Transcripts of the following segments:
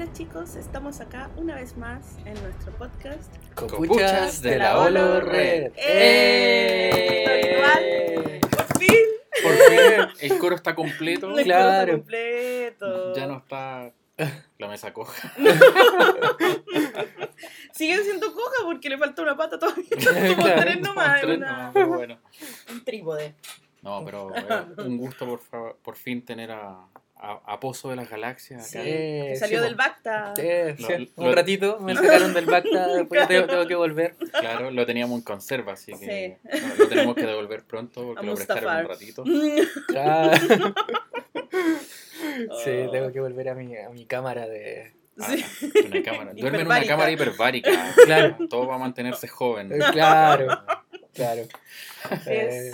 Hola chicos, estamos acá una vez más en nuestro podcast. Copuchas de la Olo Red. ¡Eh! ¡Por fin! Por fin el coro está completo. El coro está completo. Ya no está la mesa coja. Siguen siendo coja porque le falta una pata todavía. Como Claro, tres nomás. tres una- nomás, bueno. Un trípode. No, pero eh, un gusto por, por fin tener a, a, a Pozo de las Galaxias Sí, acá. que salió sí, del Bacta. Sí, Lo- sí, lo- un ratito me sacaron del Bacta, después tengo, tengo que volver. Claro, lo teníamos en conserva, así que Sí. no, lo tenemos que devolver pronto porque A lo prestaron un ratito. Sí, Oh. tengo que volver a mi, a mi cámara de... Ah, Sí. una cámara. Duerme en una cámara hiperbárica. Claro. Todo va a mantenerse joven. Eh, Claro, claro. Eh,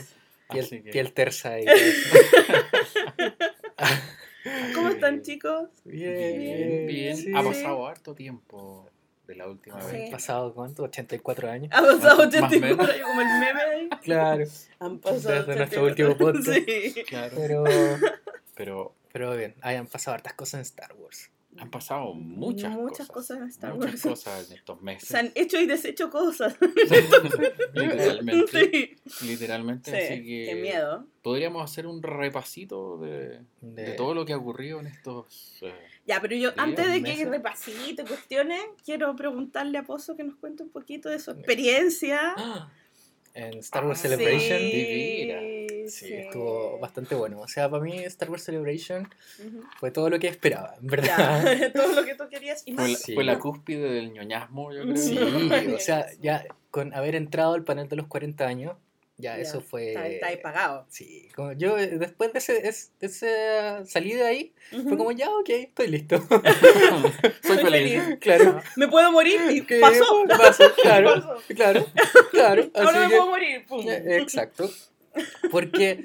piel, Así que- piel tersa y. ¿Cómo están chicos? Bien, Bien, bien. sí. Ha pasado harto tiempo de la última Sí. vez. ¿Han pasado cuánto? 84 años. Ha pasado Más o 84 menos. años como el meme ahí. Claro, Han pasado Desde nuestro 84. último podcast. Sí. Claro. pero, Pero pero bien, hayan pasado hartas cosas en Star Wars. Han pasado muchas, Muchas cosas en Star muchas Wars. cosas en estos meses. Se han hecho y deshecho cosas. literalmente. Sí. Literalmente. Sí, Así que Qué miedo. podríamos hacer un repasito de, de De- todo lo que ha ocurrido en estos. eh, Ya, pero yo, antes de que meses. repasito y cuestiones, quiero preguntarle a Pozo que nos cuente un poquito de su experiencia. En Star Wars Ah, Celebration. sí. Divina. Sí, estuvo bastante bueno. O sea, para mí Star Wars Celebration Ujú. fue todo lo que esperaba, en verdad. Ya, todo lo que tú querías y fue, la, más. Sí. fue la cúspide del ñoñasmo, yo creo. Sí, Sí. o sea, ya con haber entrado al panel de los 40 años, ya, Ya, eso fue... Está, está ahí pagado. Sí, como yo eh, después de, ese, es- de esa salida de ahí, fue como ya, ok, estoy listo. Soy feliz. feliz. claro. Me puedo morir y que pasó. pasó, claro, Pasó. claro, claro. Ahora así me que- puedo morir. Pum. Eh, Exacto. Porque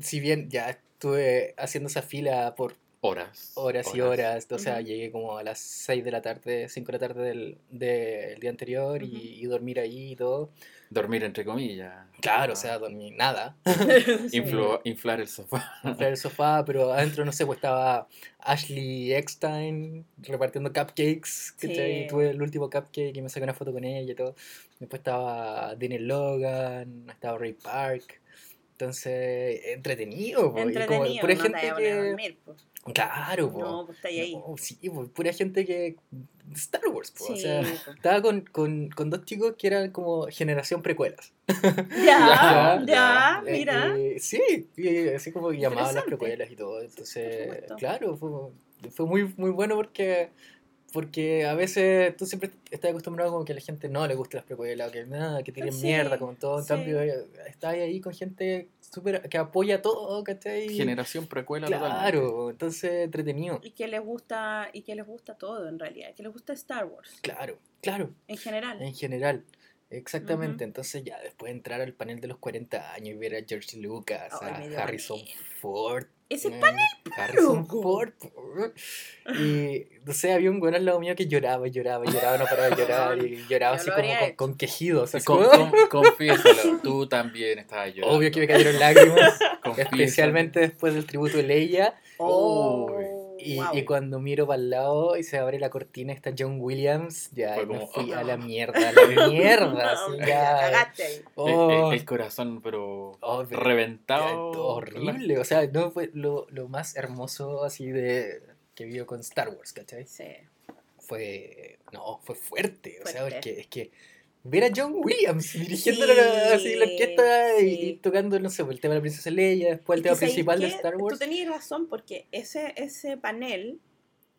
si bien ya estuve haciendo esa fila por Horas. horas y horas, o sea, llegué como a las 6 de la tarde, 5 de la tarde del, del día anterior y, y dormir ahí y todo. Dormir entre comillas. Claro, o sea, dormí nada. Influ- inflar el sofá. en el sofá, pero adentro, no sé, pues estaba Ashley Eckstein repartiendo cupcakes. Sí. Tuve el último cupcake y me saqué una foto con ella y todo. Después estaba Daniel Logan, estaba Ray Park. Entonces, entretenido. po, y como Entretenido, pura no te gente vayas a poner a que. dormir, po. Claro, po. No, pues está ahí. No, sí, po, pura gente que. Star Wars, po, o Sí, sea. po. Estaba con, con, con dos chicos que eran como generación precuelas. Ya, Ya, ya, Eh, mira. eh, sí, y así como llamaban las precuelas y todo. Entonces, claro, fue, fue muy, muy bueno porque, porque a veces tú siempre estás acostumbrado como que a la gente no le gusta las precuelas, que nada, que tienen Sí, mierda, como todo. En cambio, eh, estás ahí con gente súper que apoya todo, ¿cachai? Generación precuela totalmente. Claro, entonces entretenido. Y que les gusta, y que les gusta todo en realidad, que les gusta Star Wars Claro, claro, en general. en general. Exactamente, entonces ya después de entrar al panel de los 40 años y ver a George Lucas, a Harrison. Ford, Ese Eh, panel Harrison. Ford. Y no sé, había un güey al lado mío que lloraba y lloraba y lloraba, no paraba de llorar y lloraba Yo así como con, con quejidos. así Con- como- con- confiésalo, tú también estabas llorando. Obvio que me cayeron lágrimas, especialmente después del tributo de Leia. Oh, Y, wow. y cuando miro para el lado y se abre la cortina, está John Williams, ya me como, fui a "Ah". la mierda, a la mierda. No, así, ya, cagaste ahí. El- Oh, el, el corazón, pero oh, pero- reventado. horrible, o sea, no fue lo, lo más hermoso así de que vio con Star Wars, ¿cachai? Sí. fue no fue fuerte, o sea Fuerte. porque es que ver a John Williams dirigiendo Sí, la, así la orquesta y, sí. y tocando no sé pues, el tema de la princesa Leia después el tema que, ¿sabes principal de? Star Wars Tú tenías razón porque ese, ese panel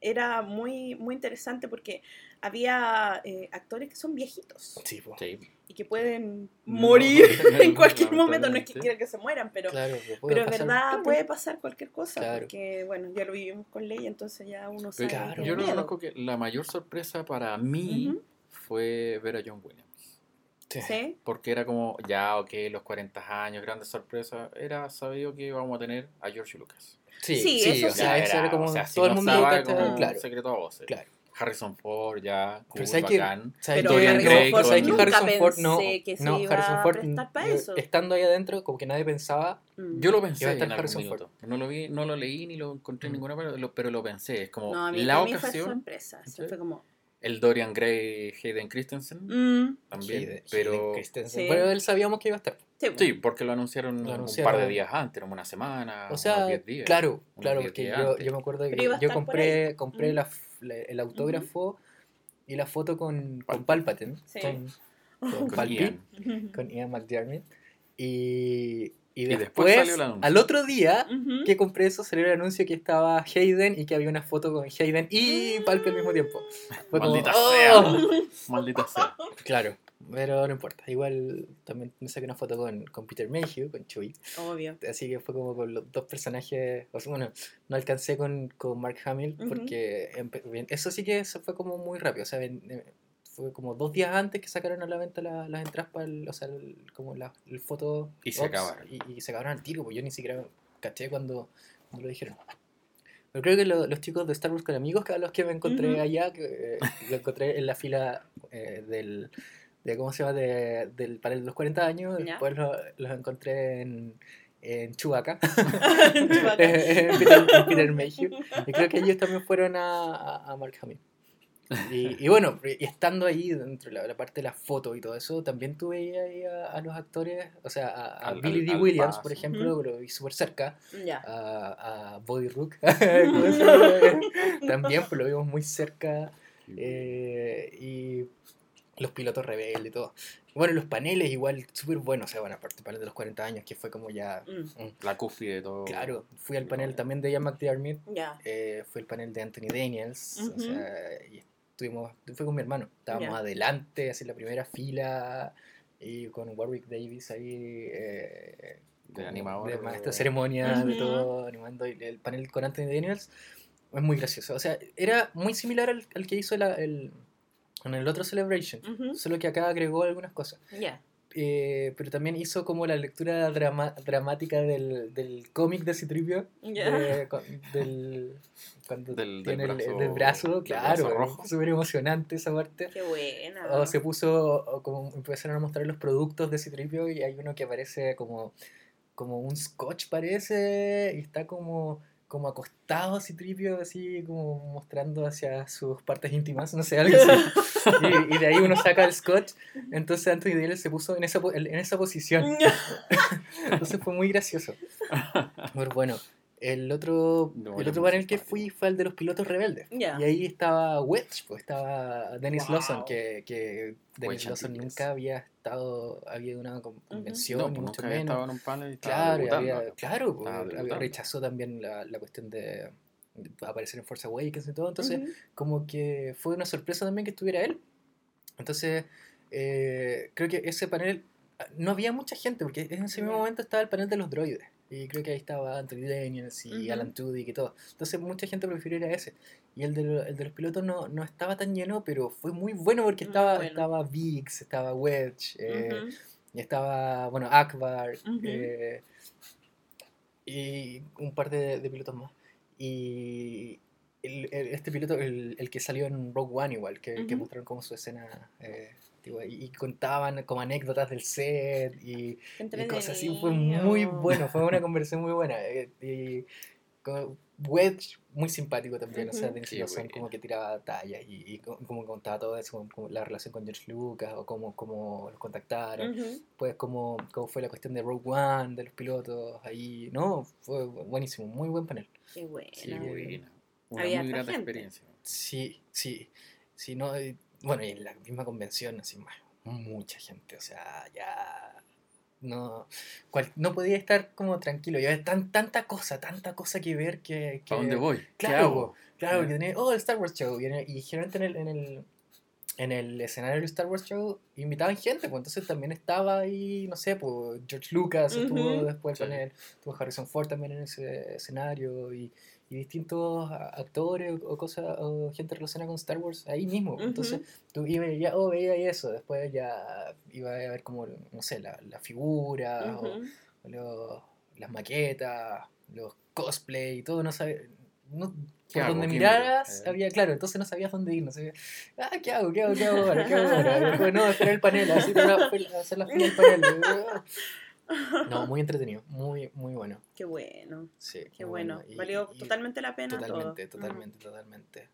era muy, muy interesante porque había eh, actores que son viejitos sí, y que pueden No, morir en cualquier momento. No es que quiera que se mueran, pero, claro pero en verdad claro. puede pasar cualquier cosa Claro. porque, bueno, ya lo vivimos con ley, entonces ya uno sabe. Yo reconozco que la mayor sorpresa para mí fue ver a John Williams. Sí. Sí, Porque era como, ya, ok, los 40 años, grandes sorpresas. Era sabido que íbamos a tener a George Lucas. sí, Sí, sí, eso o sí. sea, eso era como o sea, si todo el no mundo estaba como claro, un secreto a voces. claro. Harrison Ford ya, cool, Pero bacán. ¿Sabes Pero Harrison Ford con- ¿sabes nunca Harrison Ford no, que se no, iba Harrison a Ford, prestar pa' yo- eso. estando ahí adentro, como que nadie pensaba, Mm. Yo lo Iba pensé a en estar algún Harrison minuto. No lo vi, no lo leí ni lo encontré en Mm. ninguna parte, lo- pero lo pensé. Es como No, a mí, la a mí fue ocasión, sorpresa. Se ¿Sí? fue como. El Dorian Gray, Hayden Christensen mm, también, Hayden- pero Hayden Christensen. Sí. Pero él sabíamos que iba a estar. sí, sí, porque lo anunciaron, Lo un par de días antes, como una semana, O sea, unos 10 días. claro, unos claro, 10 porque días yo, me acuerdo que yo compré, compré Mm. la, f- la- el autógrafo y la foto con, con Palpatine. Sí. con, con, Con Ian. con Ian McDiarmid. Y, y después después, salió el anuncio. al otro día que compré eso, salió el anuncio que estaba Hayden y que había una foto con Hayden y Palpi al mismo tiempo. Fue como, Maldita ¡oh! sea. Maldita sea. Claro, pero no importa. Igual también me saqué una foto con, con Peter Mayhew, con Chewie. Obvio. Así que fue como con los dos personajes. O sea, bueno, no alcancé con, con Mark Hamill porque eso sí que se fue como muy rápido. O sea, eh, fue como dos días antes que sacaron a la venta la- las entradas para el, o sea, el- como la, el foto. Y se acabaron. Y, y se acabaron al tiro, pues yo ni siquiera caché cuando, cuando lo dijeron. Pero creo que lo- los chicos de Star Wars con amigos, que a los que me encontré allá, que eh, lo encontré en la fila eh, del, de, ¿cómo se llama? De- del de los 40 años, Ya. después lo- los encontré en, en Chewbacca, en Peter, en Peter Mayhew, y creo que ellos también fueron a, a, a Mark Hamill. Y, y bueno, y estando ahí dentro de la, la parte de las fotos y todo eso, también tuve ahí a, a los actores, o sea, a, a Al- Billy al- D. al Williams, paso. por ejemplo, lo vi súper cerca, a, a Body Rook, también pues, lo vimos muy cerca, eh, y los pilotos rebeldes y todo. Bueno, los paneles igual súper buenos, o sea, bueno, aparte panel de los 40 años, que fue como ya... Mm, mm, La cúspide de todo. Claro, fui al panel también de Ian McDiarmid, Ya. eh, fue el panel de Anthony Daniels, o sea, y estuvimos, fue con mi hermano, estábamos Ya. adelante, así en la primera fila, y con Warwick Davis ahí, eh, De animador. de maestro de ceremonia, de Ujú. todo, animando el, el panel con Anthony Daniels, es muy gracioso, o sea, era muy similar al, al que hizo la- el, en el otro Celebration, Ujú. solo que acá agregó algunas cosas. Ya. Eh, pero también hizo como la lectura drama- dramática del, del cómic de Citripio, de- con- del, cuando Del- del tiene el- brazo- del brazo, del claro, súper emocionante esa parte. Qué buena. O se puso, o como empezaron a mostrar los productos de Citripio y hay uno que aparece como, como un scotch parece, y está como, como acostado Citripio, así como mostrando hacia sus partes íntimas, no sé, algo así. y, y de ahí uno saca el scotch, entonces Anthony Daniels se puso en esa, en esa posición. Entonces fue muy gracioso. Pero bueno, el otro, No, el otro panel que fui fue el de los pilotos rebeldes. Y ahí estaba Wedge, pues estaba Dennis Wow. Lawson, que, que Dennis Wedge Lawson nunca había estado, había una con- convención, No, ni pues mucho nunca había menos. en un panel y estaba Claro, debutando había, claro, pues, había- rechazó también la, la cuestión de, de aparecer en Force Awakens y todo, entonces como que fue una sorpresa también que estuviera él. Entonces, eh, creo que ese panel, no había mucha gente, porque en ese mismo momento estaba el panel de los droides. Y creo que ahí estaba Anthony Daniels y. Alan Tudyk y todo. Entonces, mucha gente prefirió ir a ese. Y el de, el de los pilotos no, no estaba tan lleno, pero fue muy bueno porque Muy estaba, bueno. estaba Biggs, estaba Wedge, eh, estaba, bueno, Akbar, eh, y un par de, de pilotos más. Y el- el- este piloto, el, el que salió en Rogue One igual, que, que mostraron como su escena, eh, y, y contaban como anécdotas del set y, cosas así, fue muy bueno, fue una conversación muy buena. eh, y Wedge, muy simpático también, o sea, Lawson buena. como que tiraba tallas y, y co- como contaba todo eso, como, como la relación con George Lucas o cómo, cómo los contactaron pues cómo, cómo fue la cuestión de Rogue One, de los pilotos, ahí, no, fue buenísimo, muy buen panel. Qué buena. Sí, buena. Una Había muy grata gente. experiencia. Sí, sí, sí, no, bueno, y en la misma convención, así, más, mucha gente, o sea, ya, no, cual- no podía estar como tranquilo, y había tan, tanta cosa, tanta cosa que ver que... que ¿A dónde voy? ¿Qué Claro, hago? Claro, Ya. que tenía, oh, el Star Wars Show. Y, en el- y generalmente en el, en, el, en el escenario del Star Wars Show invitaban gente, pues entonces también estaba ahí, no sé, pues George Lucas estuvo Ujú. después Sí. con él, estuvo Harrison Ford también en ese escenario y, y distintos actores o cosas, o gente relacionada con Star Wars ahí mismo. Entonces tú ibas ya, oh, veía y eso, después ya iba a ver como, no sé, la, la figura o los- las maquetas, los cosplay y todo, no sabe, no, ¿Qué por hago? donde ¿Qué miraras? Eh. había, claro, entonces no sabías dónde ir, no sabías, ah, ¿qué hago? ¿Qué hago? ¿Qué hago ahora? ¿Qué hago ahora? No, esperar el panel, así te va a hacer la fila del panel. No, muy entretenido, muy, muy bueno. Qué bueno, Sí, qué muy bueno. Y- Valió y- totalmente la pena Totalmente, todo. totalmente, totalmente.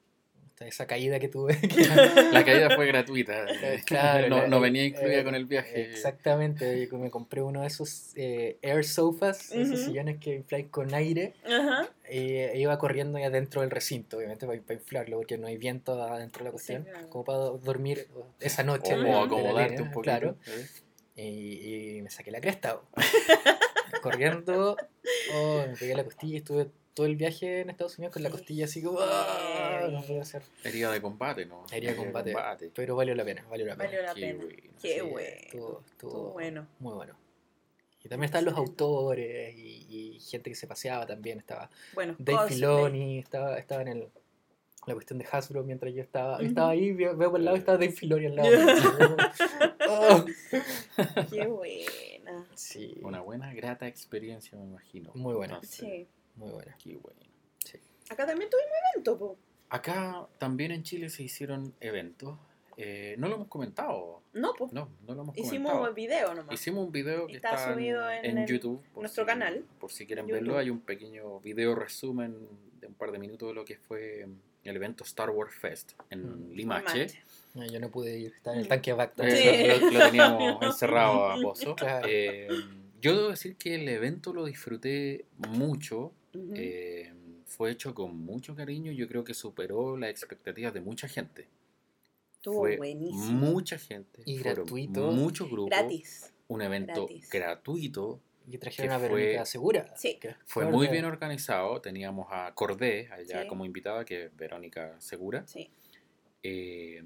Hasta Esa caída que tuve. La caída fue gratuita. Claro, no, no el- venía incluida eh, con el viaje. Exactamente, yo me compré uno de esos eh, air sofas, esos Ujú. sillones que infláis con aire, Ajá. y e iba corriendo ya dentro del recinto, obviamente para, inflarlo, porque no hay viento adentro de la Sí, cuestión, claro. como para dormir esa noche. O de- de la acomodarte un poquito. Claro, ¿eh? Y, y me saqué la cresta. Corriendo, oh, me pegué la costilla y estuve todo el viaje en Estados Unidos con la costilla así como, "Ah, no puedo hacer. Herida de combate, ¿no? Herida de combate. Pero valió la pena, valió la pena. Valió la Qué pena. bueno. Qué Sí, bueno. Estuvo, bueno. muy bueno. Y también están los autores y, y gente que se paseaba también. Estaba Bueno, Dave cosplay. Filoni, estaba, estaba en el, la cuestión de Hasbro mientras yo estaba, yo estaba ahí, veo, veo por el lado y estaba Dave Filoni al lado. Oh. Qué buena. Sí, Una buena, grata experiencia, me imagino. Muy buena. Sí. muy buena. Qué bueno. Acá también tuvimos evento, po. Acá también en Chile se hicieron eventos. Eh, no lo hemos comentado. No, pues. No, no lo hemos Hicimos comentado. video nomás. Hicimos un video que Está está, subido en en, el- YouTube. nuestro si- canal, Por si quieren en verlo, hay un pequeño video resumen de un par de minutos de lo que fue el evento Star Wars Fest en Mm. Limache. No, yo no pude ir, estaba en el tanque de Bacta. Eh, Sí. lo, lo teníamos encerrado a Pozo. Claro. Eh, yo debo decir que el evento lo disfruté mucho. Eh, fue hecho con mucho cariño. Yo creo que superó las expectativas de mucha gente. Estuvo fue buenísimo. mucha gente. Y gratuito. Muchos grupos. Gratis. Un evento Gratis. gratuito. Y trajeron que a fue- Verónica Segura. Sí. que Fue fue muy bien organizado. Teníamos a Cordé allá Sí. como invitada, que es Verónica Segura. Sí. Eh,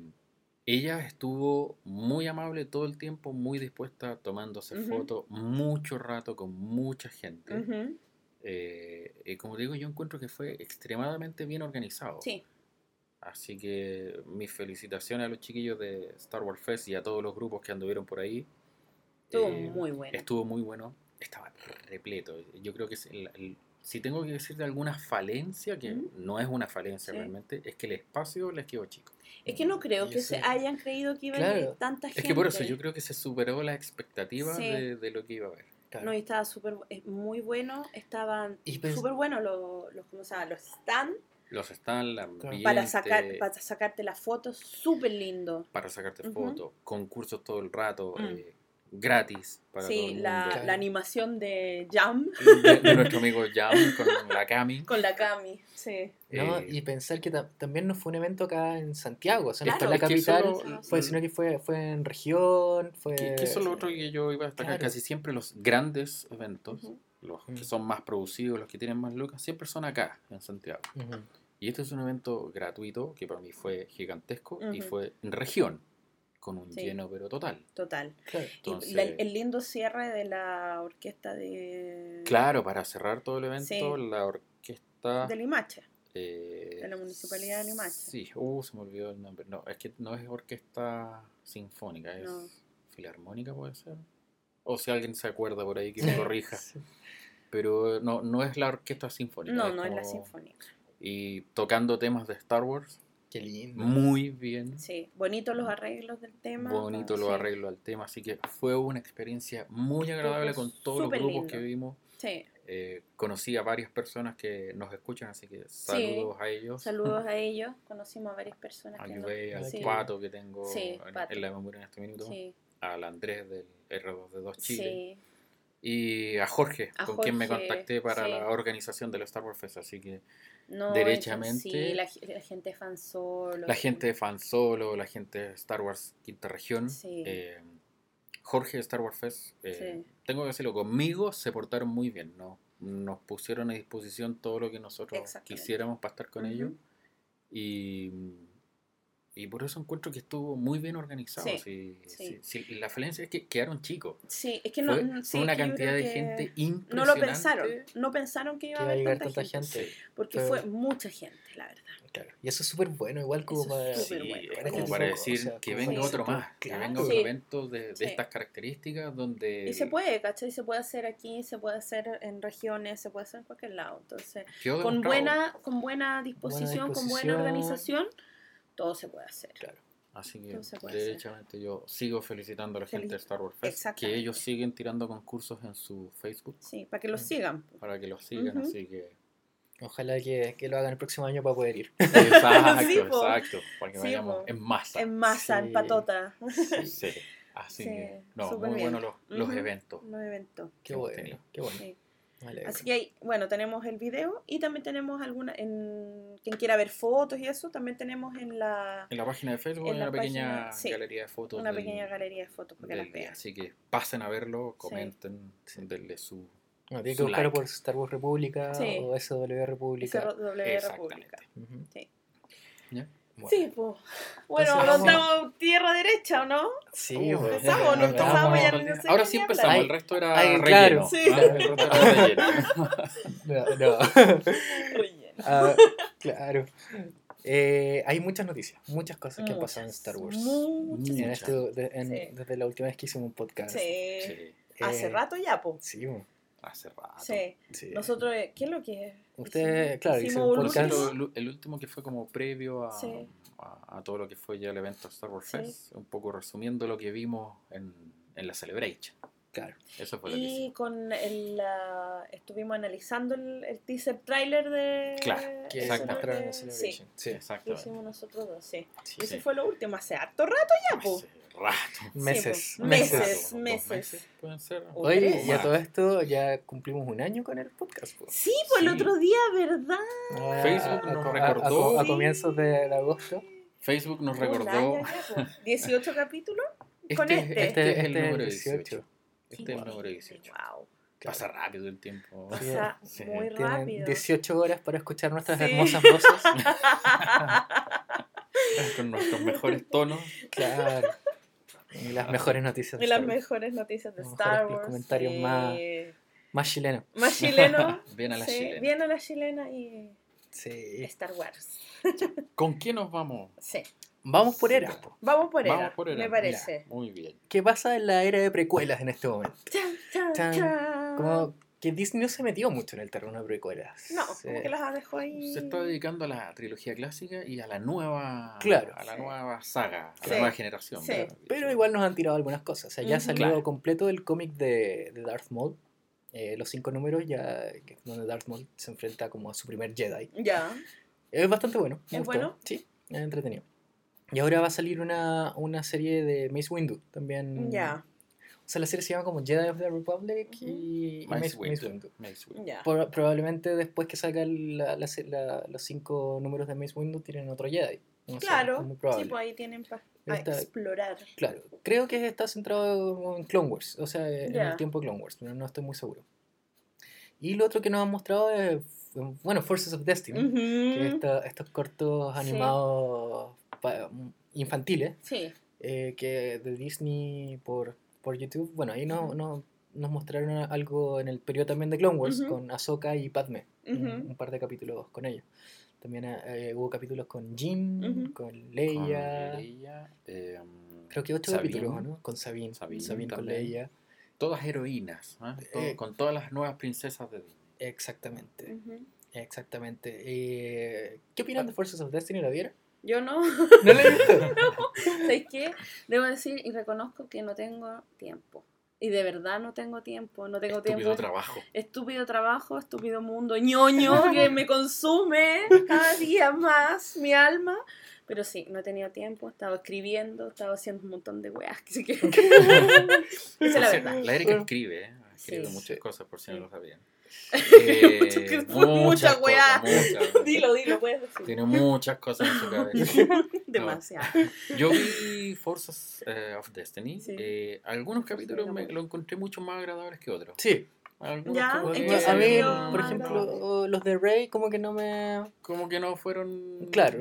ella estuvo muy amable todo el tiempo, muy dispuesta, tomándose fotos mucho rato con mucha gente. Ujú. Eh, y como digo, yo encuentro que fue extremadamente bien organizado. Sí. Así que mis felicitaciones a los chiquillos de Star Wars Fest y a todos los grupos que anduvieron por ahí. Estuvo Eh, muy bueno. Estuvo muy bueno. Estaba repleto. Yo creo que es el- el- si tengo que decir de alguna falencia, que no es una falencia Sí. realmente, es que el espacio les quedó chico. Es que no creo Y que se hayan creído que iba a Claro. ir tanta gente. Es que por eso yo creo que se superó las expectativas Sí. de, de lo que iba a haber. Claro. No, y estaba súper es muy bueno. Estaban pens- súper buenos los, los, ¿cómo se llama? los stand Los el ambiente, para, sacar, para sacarte las fotos. Súper lindo. para sacarte fotos, concursos todo el rato, Mm. eh, gratis para todo Sí, el la, mundo. La animación de Jam De, de nuestro amigo Jam con la Cami. con la Cami. Sí. ¿no? Eh, Y pensar que ta- también no fue un evento acá en Santiago, o sea, no Claro, fue en la capital, solo- fue, sino que fue, fue en región, fue... que, que eso es lo otro que yo iba a destacar. Claro. Casi siempre los grandes eventos, Ujú. los Mm. que son más producidos, los que tienen más lucas, siempre son acá, en Santiago. Ujú. Y este es un evento gratuito que para mí fue gigantesco y Ujú. fue en región, con un Sí. lleno pero total. Total. Claro. Y Entonces- la- el lindo cierre de la orquesta de, Claro, para cerrar todo el evento, Sí. la orquesta... de Limache. eh, de la Municipalidad de Limache. Sí, uh, se me olvidó el nombre. No, es que no es orquesta sinfónica, es No. filarmónica, puede ser. O si alguien se acuerda por ahí que me corrija. Sí. Pero no, no es la orquesta sinfónica. No, no es la sinfónica. Y tocando temas de Star Wars, Qué lindo. muy bien. Sí, bonitos los arreglos del tema. Bonito sí. lo arreglo al tema, así que fue una experiencia muy agradable con todos los grupos lindo. que vimos. Sí, Eh, conocí a varias personas que nos escuchan, así que saludos a ellos. saludos a ellos. Conocimos a varias personas A que Nubey, al nos... Sí, Pato que tengo Sí, en, Pato. en la memoria en este minuto, sí, al Andrés del R2D2 Chile sí. y a Jorge, A con quien me contacté para sí. la organización del Star Wars Fest, así que No, Derechamente. Sí, la, la gente fan solo. la gente de Fan Solo, la gente de Star Wars Quinta Región, Sí. eh, Jorge de Star Wars Fest, eh, Sí. tengo que decirlo, conmigo se portaron muy bien, ¿no? Nos pusieron a disposición todo lo que nosotros quisiéramos para estar con ellos y, y por eso encuentro que estuvo muy bien organizado. Sí, sí, sí. La falencia es que quedaron chicos. Sí, es que no, Fue, no- fue sí, una que cantidad de que gente No impresionante. lo pensaron, no pensaron que iba Que a haber llegar tanta, tanta gente, porque Fue- fue mucha gente, la verdad. Claro. Y eso es súper bueno, igual como Eso para... súper Sí, bueno. es Para como para tipo de decir que venga otro más, que Claro. venga otro Sí. evento de, de Sí. estas características donde... Y se puede, ¿cachai? Se puede hacer aquí, se puede hacer en regiones, se puede hacer en cualquier lado. Entonces, con buena, con buena disposición, con buena organización, todo se puede hacer. Claro. Así que, puede hacer. derechamente, yo sigo felicitando a la gente Felici- de Star Wars Fest, que Exactamente. ellos siguen tirando concursos en su Facebook Sí, para que lo Mm. sigan. para que los sigan, Ujú. así que... Ojalá que, que lo hagan el próximo año para poder ir. Exacto, Sí, exacto, para que Sí, vayamos po. en masa. En masa, Sí. en patota. Sí, así Sí, que, no, muy buenos los, los eventos. Los eventos. Qué bueno, tenido. qué bueno. Así que hay, bueno, tenemos el video y también tenemos alguna, en quien quiera ver fotos y eso, también tenemos en la En la página de Facebook En hay la una pequeña página, sí, galería de fotos. una del- pequeña galería de fotos para que del las vean. Así que pasen a verlo, comenten, denle su... No, tiene que like. por Star Wars República Sí. o SW República. SW Exactamente. República. Ujú. Sí. Sí, pues. Bueno, Entonces, nos vamos- damos tierra derecha, ¿o no? Sí, Uh, pues. empezamos, no empezamos, ya no sé Ahora sí empezamos, hablar. el resto era Ay, relleno. claro. Sí. ¿ah? El resto era relleno. No, no. Relleno. Ah, claro. Eh, hay muchas noticias, muchas cosas que han pasado en Star Wars. Muchas. En esto- de- en- Sí. Desde la última vez que hicimos un podcast. Sí. Sí, Hace Eh, rato ya, pues. Sí, bueno, hace rato. Sí. sí. Nosotros, eh, ¿qué es lo que es? Ustedes, Hicimos- claro, hicimos hicieron un podcast. último- El, el último que fue como previo a, Sí. a, a todo lo que fue ya el evento Star Wars Sí. Fest, un poco resumiendo lo que vimos en, en la Celebration. Claro. Eso fue lo que Y hicimos. con el, la- estuvimos analizando el, el teaser trailer de... Claro, Que exactamente. de-. Sí. Sí, lo Exactamente. hicimos nosotros dos, sí. Sí, Y eso fue lo último, hace harto rato ya, pues. Rato. Meses, pues, meses. meses. Dos meses, pueden ser. Oye, y a todo esto ya cumplimos un año con el podcast. po. Sí, pues el Sí. otro día, ¿verdad? Ah, Facebook a- nos a- a- recordó. A, comienzos de, de agosto. Facebook nos recordó. año ya, po. 18 capítulos. con Este, este. este es el Este número el 18. 18. Este es el número 18. Wow. Pasa rápido el tiempo. Pasa Sí. muy Tienen rápido. 18 horas para escuchar nuestras Sí. hermosas voces. Con nuestros mejores tonos. Claro. Y las mejores noticias. de Y las Star Wars. mejores noticias de Los Star Wars. comentarios sí. más- Más chileno. Más chileno. Bien a la sí, chilena. Bien a la chilena y Sí. Star Wars. ¿Con qué nos vamos? Sí. Vamos por era. Vamos por Vamos era, por era. me parece. Muy bien. ¿Qué pasa en la era de precuelas en este momento? Chan, chan, Chan. chan. Como que Disney no se metió mucho en el terreno de precuelas. No, Sí. como que las dejó ahí. Se está dedicando a la trilogía clásica y a la nueva. Claro. A la Sí. nueva saga, a Sí. la nueva generación. Pero igual nos han tirado algunas cosas. O sea, ya Ujú. salió Claro. completo el cómic de, de Darth Maul. Eh, los cinco números ya donde Darth Maul se enfrenta como a su primer Jedi. Ya. Es bastante bueno. ¿Es gustó. bueno? Sí, es entretenido. Y ahora va a salir una, una serie de Mace Windu también. Ya. O sea, la serie se llama como Jedi of the Republic y, y Mace Windu. Windu. Mace Windu. Ya. Por- probablemente después que salga la- la la- los cinco números de Mace Windu tienen otro Jedi. No Claro. Sí, pues ahí tienen para Está- explorar. Claro, creo que está centrado en Clone Wars, o sea, en el tiempo de Clone Wars, pero no estoy muy seguro. Y lo otro que nos han mostrado es, bueno, Forces of Destiny, que es esta- estos cortos Sí. animados pa- infantiles Sí. eh, que de Disney por, por YouTube. Bueno, ahí no, no- nos mostraron algo en el periodo también de Clone Wars con Ahsoka y Padme, un, par de capítulos con ellos. También eh, hubo capítulos con Jin, Ujú. con Con Leia. Leia, eh, Creo que ocho Sabine. capítulos, ¿no? Con Sabine. Sabine Sabine, con. Leia. Todas heroínas. ¿ah? Todo- Eh, con todas las nuevas princesas de Disney. Exactamente, exactamente. Eh, ¿Qué opinan de Forces of Destiny? ¿La vieron? Yo no. ¿No he visto? ¿Sabes qué? Debo decir y reconozco que no tengo tiempo. Y de verdad no tengo tiempo. No tengo Estúpido tiempo. trabajo. Estúpido trabajo, estúpido mundo ñoño que me consume cada día más mi alma. Pero sí, no he tenido tiempo, he estado escribiendo, he estado haciendo un montón de weas. Esa es la verdad. La Erika escribe, ¿eh? Escribe Sí. muchas cosas, por si no Sí. lo sabían. Fue mucha weá. Dilo, dilo, puedes decir. Tiene muchas cosas en su cabeza. Demasiado. Yo vi Forces eh, of Destiny. Sí. eh, algunos capítulos Sí, me no. lo encontré mucho más agradables que otros. Sí. Algunos Ya, como ¿en que- a por más ejemplo, los de Rey como que no me... como que no fueron Claro,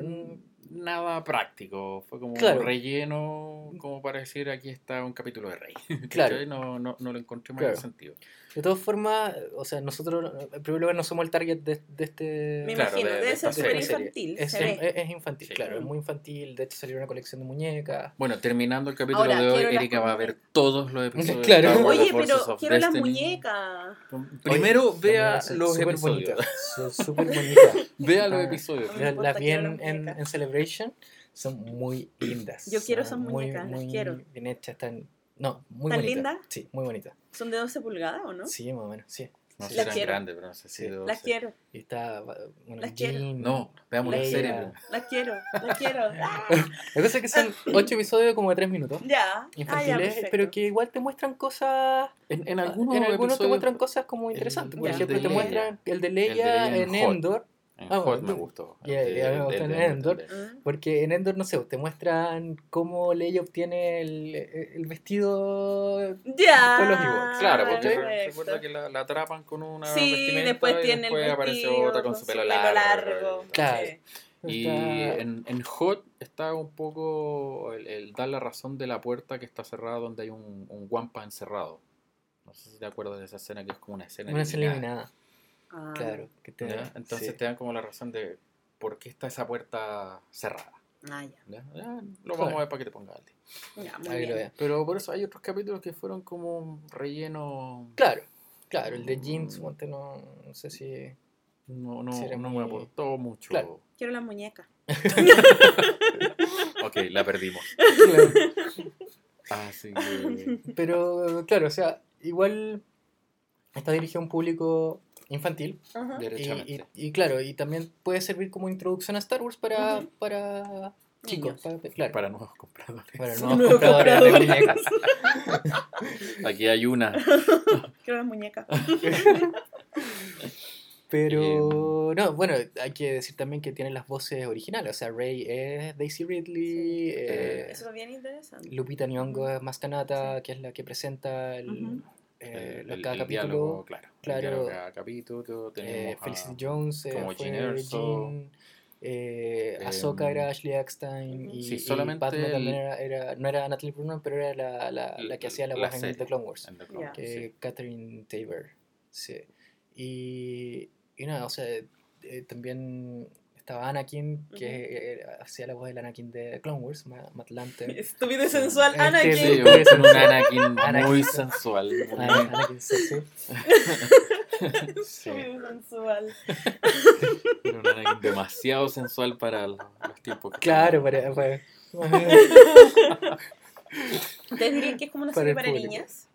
nada práctico. Fue como Claro. un relleno, como para decir aquí está un capítulo de Rey. Claro. No, no, no lo encontré muy Claro. en sentido. De todas formas, o sea, nosotros, en primer lugar, no somos el target de, de este... Me Claro, imagino, de- de debe ser súper infantil. Es, se es- es infantil, Sí. claro, es muy infantil. De hecho, salió una colección de muñecas. Bueno, terminando el capítulo Ahora, de hoy, Erika va a ver todos los episodios. Claro. de Star Wars, Oye, pero of quiero las muñecas. Primero Oye, vea los episodios. Son súper bonitas. Vea los Ah. episodios. me Las vi en, en, en Celebration, son muy lindas. Yo quiero Son esas muñecas, las quiero. bien hechas, están... No, muy ¿Tan bonitas. lindas? Sí, muy bonitas. ¿Son de 12 pulgadas o no? Sí, más o menos, sí. No sé Las si eran quiero. grandes, pero no sé si de Las 12. quiero, Y está, bueno, Las quiero. No, veamos la Las serie. las quiero, las quiero. ¡Ah! La cosa es que son ocho episodios como de tres minutos. Ya. Ah, ya, Infantiles, perfecto. pero que igual te muestran cosas. En, en algunos, en algunos te episodios- muestran cosas como interesantes. el- Por el ejemplo, de te Leia. muestran el de de Leia, Leia en en Hot. Endor. En Ah, Hot me gustó. ya me gustó en Endor. Endor. Mm. Porque en Endor, no sé, te muestran cómo Leia obtiene el, el vestido. Ya. Con los Ewoks. Claro, porque perfecto. recuerda que la, la atrapan con una Sí, vestimenta después y tiene después el aparece vestido otra con su pelo largo. largo. Claro. Sí. Y Está- en, en Hot está un poco el, el dar la razón de la puerta que está cerrada donde hay un, un guampa encerrado. No sé si te acuerdas de esa escena que es como una escena Una escena eliminada. Ah, Claro. Que te, ¿ya? Entonces sí. te dan como la razón de por qué está esa puerta cerrada. Ah, ya. ¿ya? Ya, lo Claro. vamos a ver para que te pongas al día. Ya, muy Ahí lo bien. vean. Pero por eso hay otros capítulos que fueron como un relleno. Claro, claro, el de Jeans, ponte, no, no sé si. No, no, no muy- me aportó mucho. Claro. Quiero las muñecas. Ok, la perdimos. Claro. Así que. Pero, claro, o sea, igual está dirigido a un público infantil. Ajá. Y, Derechamente. y- y claro, y también puede servir como introducción a Star Wars para, para chicos, para, claro, para, Para nuevos compradores. nuevos Nuevos compradores de muñecas. Aquí hay una. Quiero las muñecas. Pero, no, bueno, hay que decir también que tiene las voces originales. O sea, Rey es Daisy Ridley, eh, Eso es bien interesante. Lupita Nyong'o es Mascanata, que es la que presenta el. Eh, El- el- cada el capítulo. diálogo, claro. el claro. diálogo cada capítulo. Eh, Felicity Jones eh, como fue Jean Erso. Jean, eh, Ahsoka Em, era Ashley Eckstein y, Sí, y Padme también era, era- no era Natalie Portman, pero era la, la, la que hacía la, la voz en. The Clone Wars, The Clone que sí. Catherine Tabor, sí. Y, y nada, o sea, eh, también estaba Anakin, que eh, hacía la voz del Anakin de Clone Wars, Ma- Matt Lanter. Estúpido y sensual, Este Anakin. sí, es un sensual. Anakin Anakin. muy sensual. Anakin, Anakin sexy. Sí. Sensual. Era un Anakin demasiado sensual para los, los tiempos que Claro, para, para- ¿Ustedes dirían que es como una Para serie para público. niñas?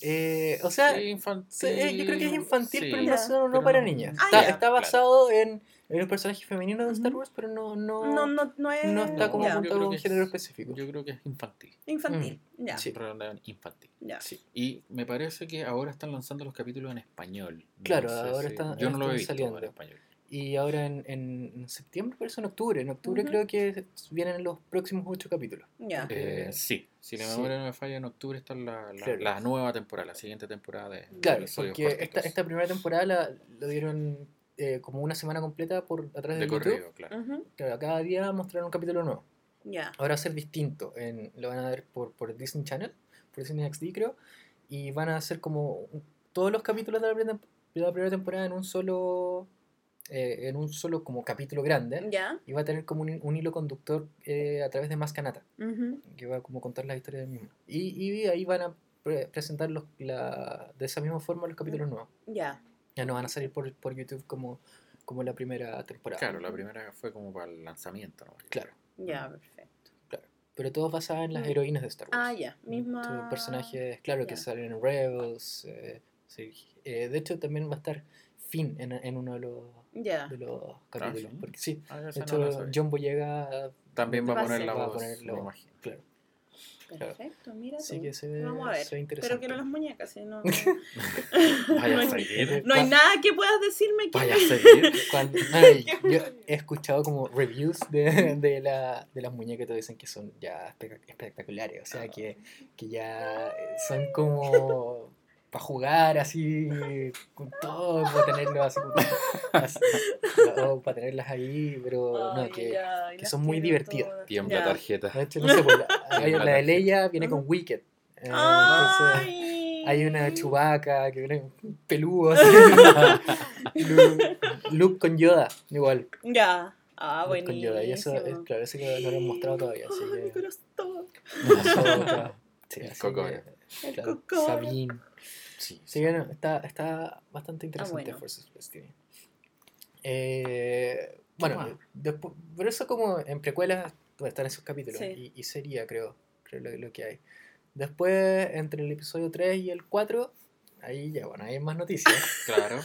Eh, o sea, Sí, infantil. Sí, eh, yo creo que es infantil, sí. pero no, no Pero para no- niñas. Ah, está, ya. está basado en, en un personaje femenino de Star. Wars, pero no, no, No, no, no es. no está como apuntado creo a un que es- género específico. Yo creo que es infantil. Infantil. Ya. Sí. Infantil. Ya. Sí. Y me parece que ahora están lanzando los capítulos en español. No Claro, sé ahora si- están- Yo no lo he visto saliendo. en español. Y ahora en, en, septiembre, parece en octubre. En octubre Ujú. creo que vienen los próximos ocho capítulos. Ya. Eh, Eh, sí, si la sí. memoria no me falla, en octubre está la, la, Claro. la nueva temporada, la siguiente temporada de, de Claro, episodios porque esta, esta primera temporada la, lo dieron eh, como una semana completa por a través de, de YouTube. corrido, claro. Ujú. Claro, cada día mostraron un capítulo nuevo. Ya. Ahora va a ser distinto. En, lo van a ver por, por Disney Channel, por Disney XD creo. Y van a hacer como un- todos los capítulos de la primera, de la primera temporada en un solo eh, en un solo como capítulo grande. Ya. Y va a tener como un, un hilo conductor eh, a través de Mascanata, Ujú. que va a como contar la historia del mismo. Y, y ahí van a pre- presentar los, la, de esa misma forma los capítulos nuevos. Ya. Ya no van a salir por, por YouTube como, como la primera temporada. Claro, la primera fue como para el lanzamiento, ¿no? Claro. Ya, perfecto. Pero todo basado en las Mm. heroínas de Star Wars. Ah, ya. Misma. Tus personajes, claro, que salen en Rebels. eh, sí. Eh, de hecho, también va a estar Finn en, en uno de los, Ya. de los capítulos. ¿sí? Porque sí, Ah, de no hecho, sabía. John Boyega. También va a poner la Va a voz, poner la voz. Claro. Perfecto, mira Así tú. que se Vamos a ver. se. Pero quiero las muñecas, si no. Vaya No a hay-. No hay nada que puedas decirme que. Vaya a seguir. Cuando- ay, yo he escuchado como reviews de, de, la, de las muñecas y todo dicen que son ya espe- espectaculares. O sea, que, que ya eh, son como para jugar así con todo, para tenerlo así, así, o para tenerlas ahí, pero no, Ay, que, ya, que son muy divertidas. Tiembla Ya. tarjeta. de hecho, no sé, pues, la, hay- la la de. Leia viene con Wicked. eh, entonces, Ay. hay una de Chewbacca que viene peludo así. Luke, Luke con Yoda, igual. Ya. Ah, Luke bueno. con Yoda. Y eso, es, claro, ese que no lo han mostrado todavía. Así Ay, mi que, corazón. Sí, El así que, El claro. Sabine. Sí. Sí, bueno, está, está bastante interesante bueno. Force of Destiny. Eh, bueno, más? después, pero eso como en precuelas pues, están esos capítulos Sí. y, y sería, creo, creo lo, lo que hay. Después, entre el episodio 3 y el 4, ahí ya, bueno, hay más noticias. Claro.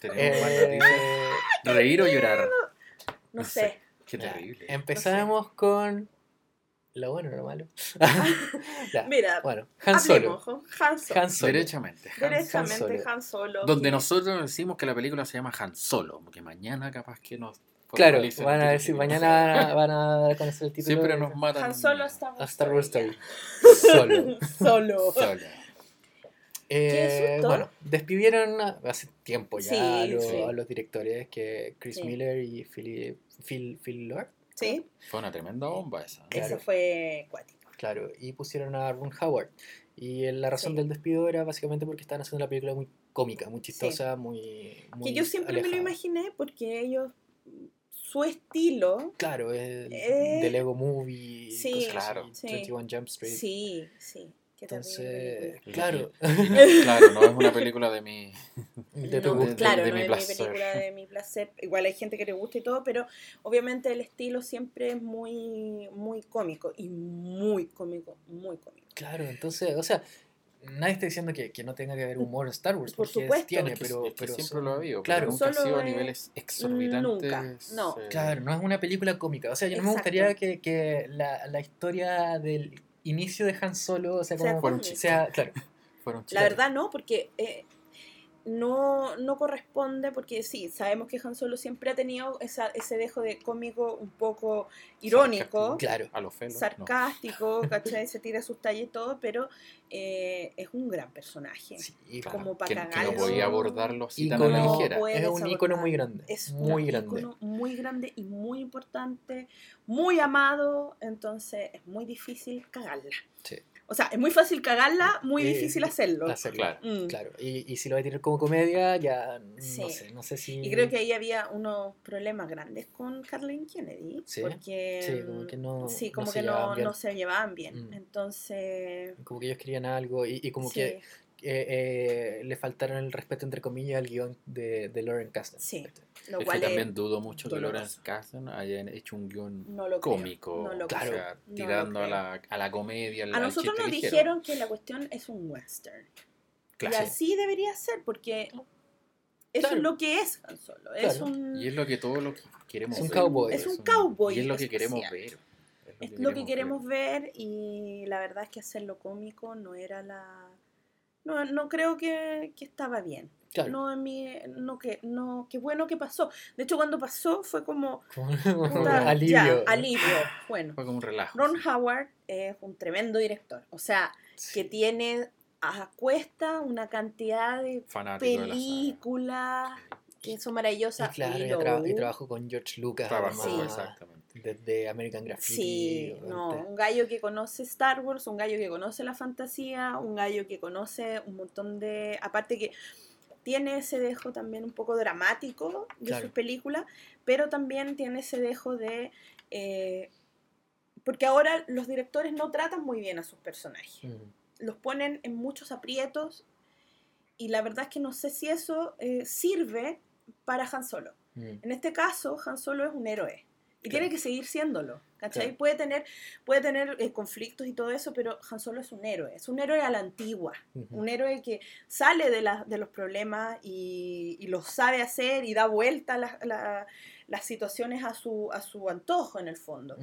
Tenemos más Eh, noticias. Reír o llorar. No No sé. sé. Qué ya, terrible. Empezamos con lo bueno o lo malo. Ya, Mira, bueno, Han Solo. hablemos. Han Solo. Han Solo. Derechamente. Han- Derechamente Solo. Han Solo. Donde nosotros decimos que la película se llama Han Solo, porque mañana capaz que nos Claro, van a decir, título. mañana van a dar a conocer el título. Siempre nos matan. Han Solo Star Wars a Star Wars Story. Solo. Solo. Solo. Eh, bueno, despidieron hace tiempo ya Sí, a, los, sí. a los directores que Chris Sí. Miller y Philip, Phil, Phil Lord, Sí, Fue una tremenda bomba esa. Claro. ese fue cuático. claro, y pusieron a Ron Howard. Y eh, la razón Sí. del despido era básicamente porque estaban haciendo la película muy cómica, muy chistosa, muy, muy Que yo siempre me lo imaginé porque ellos, su estilo, Claro, es Eh, de Lego Movie, sí, cosas claro. así, sí. 21 Jump Street. sí, sí. Qué Entonces, claro, no- claro, no es una película de mi. de tu No, gusto. claro, de no mi es mi placer. película de mi placer. Igual hay gente que le gusta y todo, pero obviamente el estilo siempre es muy, muy cómico y muy cómico, muy cómico. Claro, entonces, o sea, nadie está diciendo que, que no tenga que haber humor en Star Wars, Por porque supuesto. tiene, Es que- pero, es que pero siempre son- lo ha habido, Claro, nunca ha sido a es- niveles exorbitantes. nunca, no. eh, claro, no es una película cómica. O sea, yo no me gustaría que, que la, la historia del inicio de Han Solo, o sea, claro, La verdad no, porque eh, no, no corresponde, porque sí, sabemos que Han Solo siempre ha tenido esa, ese dejo de cómico un poco irónico, claro. A no. sarcástico, ¿cachai? Se tira sus tallas y todo, pero eh, es un gran personaje. Sí, Claro, como pa' que, que no cagarlo. podía abordarlo así tan a Ícono- la No Es un icono abordar. muy grande, Es muy un grande. ícono muy grande y muy importante, muy amado, entonces es muy difícil cagarla. Sí. O sea, es muy fácil cagarla, muy Eh, difícil hacerlo. Hacerlo. Claro. Mm. Claro, y, y si lo va a tirar como comedia, ya Sí. no sé, no sé si... Y creo que ahí había unos problemas grandes con Kathleen Kennedy. Sí, Porque, sí, como que no- sí, no como se que llevaban no, no se llevaban bien. Mm. Entonces, Como que ellos querían algo y, y como sí, que eh, eh, le faltaron el respeto, entre comillas, al guion de, de Lauren Kasdan. Sí. lo Es cual que es- también dudo mucho que doloroso. Lawrence Kasdan haya hecho un guion no lo cómico, no lo o Claro. sea, No lo tirando a la, a la comedia, A nosotros nos ligero. dijeron que la cuestión es un western. Claro. Y así debería ser, porque eso Claro. es lo que es Han Solo. Es Claro. un, Y es lo que todos lo que queremos Es un ver. cowboy. Es un cowboy Y es lo que queremos ver. es lo que queremos ver y la verdad es que hacerlo cómico no era la... No, no creo que, que estaba bien. Claro. No, en mi, no, que, no, qué bueno que pasó. De hecho, cuando pasó fue como... Puta, alivio. ya, ¿no? alivio. Bueno, Fue como un relajo. Ron sí. Howard es un tremendo director. O sea, que tiene a cuesta una cantidad de Fanático películas que son maravillosas. Y claro, y, tra- y trabajó con George Lucas, Trabajó, Sí. exactamente. Desde American Graffiti. Sí, no, obviamente. un gallo que conoce Star Wars, un gallo que conoce la fantasía, un gallo que conoce un montón de... Aparte que tiene ese dejo también un poco dramático de Claro. sus películas, pero también tiene ese dejo de... eh, porque ahora los directores no tratan muy bien a sus personajes. Mm. Los ponen en muchos aprietos y la verdad es que no sé si eso eh, sirve para Han Solo. Mm. En este caso, Han Solo es un héroe. Y Claro. tiene que seguir siéndolo. ¿Cachai? Claro. Puede tener, puede tener eh, conflictos y todo eso, pero Han Solo es un héroe. Es un héroe a la antigua. Un héroe que sale de, la- de los problemas y, y los sabe hacer y da vuelta a la- la- las situaciones a su, a su antojo, en el fondo.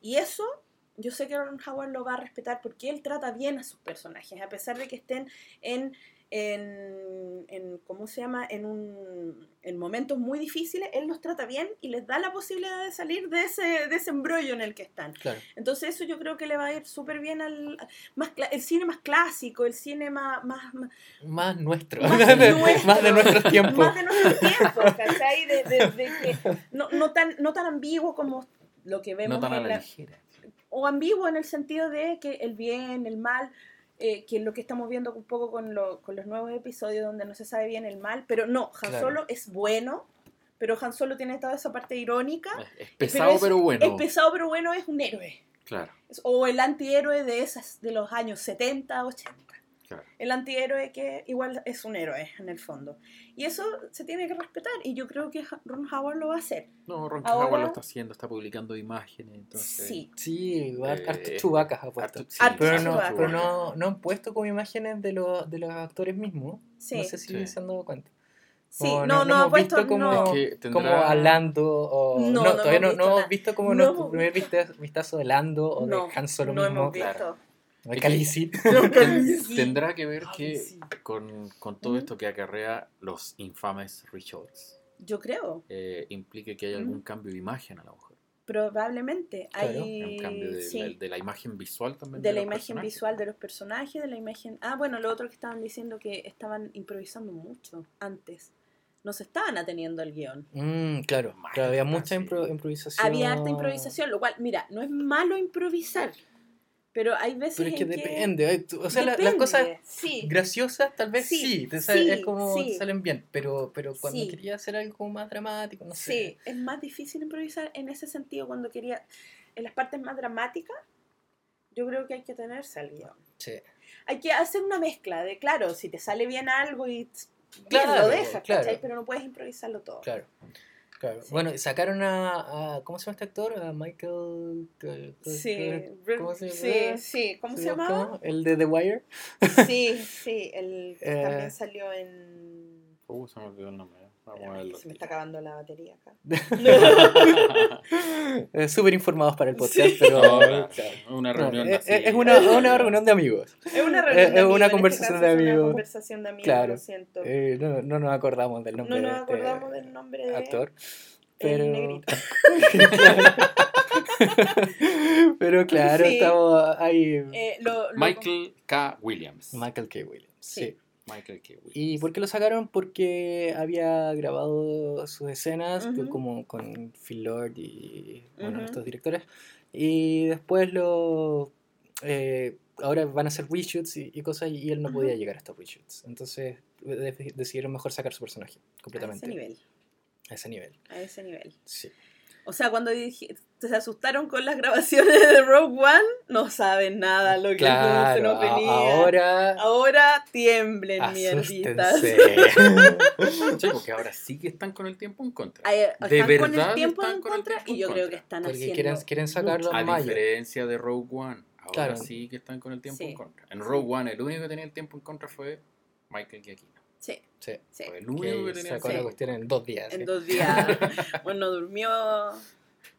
Y eso yo sé que Ron Howard lo va a respetar porque él trata bien a sus personajes, a pesar de que estén en en, en ¿cómo se llama? En, un, en momentos muy difíciles, él los trata bien y les da la posibilidad de salir de ese, de ese embrollo en el que están. Claro. Entonces eso yo creo que le va a ir súper bien al más el cine más clásico, el cine más, más, más, Más nuestro. Más de, nuestro. más de nuestros tiempos. más de nuestro tiempo, ¿cachai? De, de- no, no, tan, no tan ambiguo como lo que vemos No tan en la la- o ambiguo en el sentido de que el bien, el mal, eh, que es lo que estamos viendo un poco con, lo- con los nuevos episodios donde no se sabe bien el mal, pero no, Han Claro. Solo es bueno, pero Han Solo tiene toda esa parte irónica. Es- Es pesado, es- pero, bueno. Es pesado pero bueno, es un héroe. Claro, Es- O el antihéroe de esas de los años 70, 80. Claro. El antihéroe que igual es un héroe en el fondo. Y eso se tiene que respetar y yo creo que Ron Howard lo va a hacer. No, Ron Ahora- Howard lo está haciendo, está publicando imágenes. Entonces, Sí. Sí, har- Eh, chubacas ha puesto. harto- sí, Pero, no, pero no, no han puesto como imágenes de, los de los actores mismos. Sí, No sé si Sí. se han dado cuenta. sí. No, no, ha hemos puesto visto como, no. Como a Lando o... No, No, no todavía hemos no, visto no hemos visto como No nuestro hemos primer vistazo de Lando o no, de Han Solo no mismo. hemos Claro. visto. Sí. Tendrá que ver que con, con todo esto que acarrea los infames reshots, Yo creo, eh, implique que hay algún cambio de imagen a lo mejor. probablemente. Claro, Hay, Un cambio de, sí, la, de la imagen visual también. de la imagen personajes. visual de los personajes, de la imagen... Ah, bueno, lo otro que estaban diciendo que estaban improvisando mucho antes. No se estaban ateniendo al guion. Mm, claro, había mucha sí. impro- improvisación. Había harta improvisación, lo cual, mira, no es malo improvisar, pero hay veces Pero es que en depende. O sea, la- las Depende, cosas sí. graciosas tal vez Sí, sí, te sale- sí, es como te salen bien, pero, pero cuando quería hacer algo más dramático, no sé. Sí, es más difícil improvisar en ese sentido cuando quería, en las partes más dramáticas, yo creo que hay que tenerse al guion. Sí. Hay que hacer una mezcla de, claro, si te sale bien algo y bien, Claro, lo dejas, claro. ¿cachai? Pero no puedes improvisarlo todo. Claro. Claro. Sí. Bueno, sacaron a, a- ¿Cómo se llama este actor? A Michael. Sí, ¿Cómo se sí, llama? sí, ¿cómo se llama? llamaba? El de The Wire. Sí, sí, el que Eh. también salió en... Uh, se me olvidó el nombre. Vamos a Ay, verlo. se me está acabando la batería acá. Eh, Súper informados para el podcast, Sí. pero. No, una reunión es, así. es una, una reunión de amigos. Es una Eh, reunión es de una amigos, este conversación caso de es una amigos. conversación de amigos, Claro. lo siento. Eh, no, no nos acordamos del nombre no nos de este acordamos del nombre de actor. el Pero, negrito. pero claro, Sí. estamos ahí. Eh, lo- lo- Michael K. Williams. Michael K. Williams. Sí. sí. Michael K. Williams. ¿Y por qué lo sacaron? Porque había grabado sus escenas Ujú. como con Phil Lord y bueno, Ujú. estos directores. Y después lo... eh, ahora van a hacer reshoots y, y cosas y él no podía Ujú. llegar a estos reshoots. Entonces de- decidieron mejor sacar su personaje a completamente. ese nivel. A ese nivel. A ese nivel. Sí. O sea, cuando dije- se asustaron con las grabaciones de Rogue One, no saben nada lo que se Claro, nos a- venía. ahora... Ahora tiemblen, mierditas. Sí, porque ahora sí que están con el tiempo en contra. Ay, De Están con verdad el tiempo están en contra tiempo y yo creo que están Porque haciendo quieren, quieren sacarlo mucho. A mayo. diferencia de Rogue One. Ahora Claro. sí que están con el tiempo Sí. en contra. En Rogue One el único que tenía el tiempo en contra fue Michael Giacchino. Sí, Sí. sí. Fue el único que Que tenía el sacó la Sí. cuestión en dos días. En sí. dos días. bueno, durmió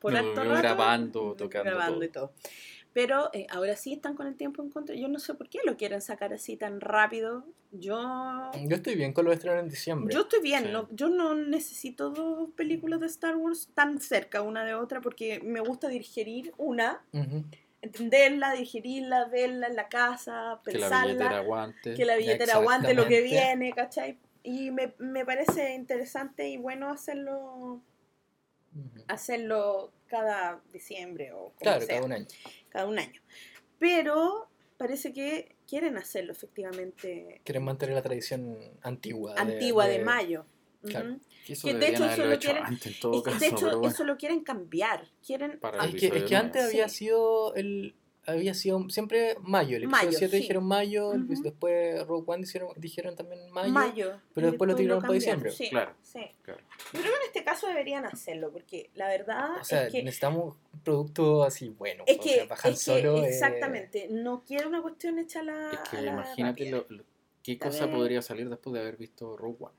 por No, rato, grabando, tocando grabando todo. y todo. Pero eh, ahora sí están con el tiempo en contra. Yo no sé por qué lo quieren sacar así tan rápido. Yo Yo estoy bien con los estrenos en diciembre. Yo estoy bien, Sí. no, yo no necesito dos películas de Star Wars tan cerca una de otra porque me gusta digerir una, entenderla, digerirla, verla en la casa, Que la pensarla, billetera aguante. que la billetera aguante lo que viene, ¿cachai? Y me, me parece interesante y bueno hacerlo Hacerlo cada diciembre o como Claro, sea, cada un año. cada un año. Pero parece que quieren hacerlo efectivamente Quieren mantener la tradición antigua. de- antigua de, mayo. Claro. Que de hecho haberlo solo hecho quieren- antes en todo Es que, caso. de hecho, pero bueno. eso lo quieren cambiar. Quieren. Para Ah, es que, es episodio que antes había sido el había sido siempre mayo, el episodio Mayo, 7 sí. dijeron mayo, el- Ujú. después Rogue One dijeron, dijeron también mayo, mayo. pero después lo tiraron para diciembre. Sí, Claro. sí. Claro. Yo creo que en este caso deberían hacerlo, porque la verdad O sea, es que. necesitamos un producto así bueno. Es o que, sea, bajan es que solo. eh, exactamente, no quiero una cuestión hecha a la. Es que a la imagínate lo, lo- qué A cosa ver. podría salir después de haber visto Rogue One.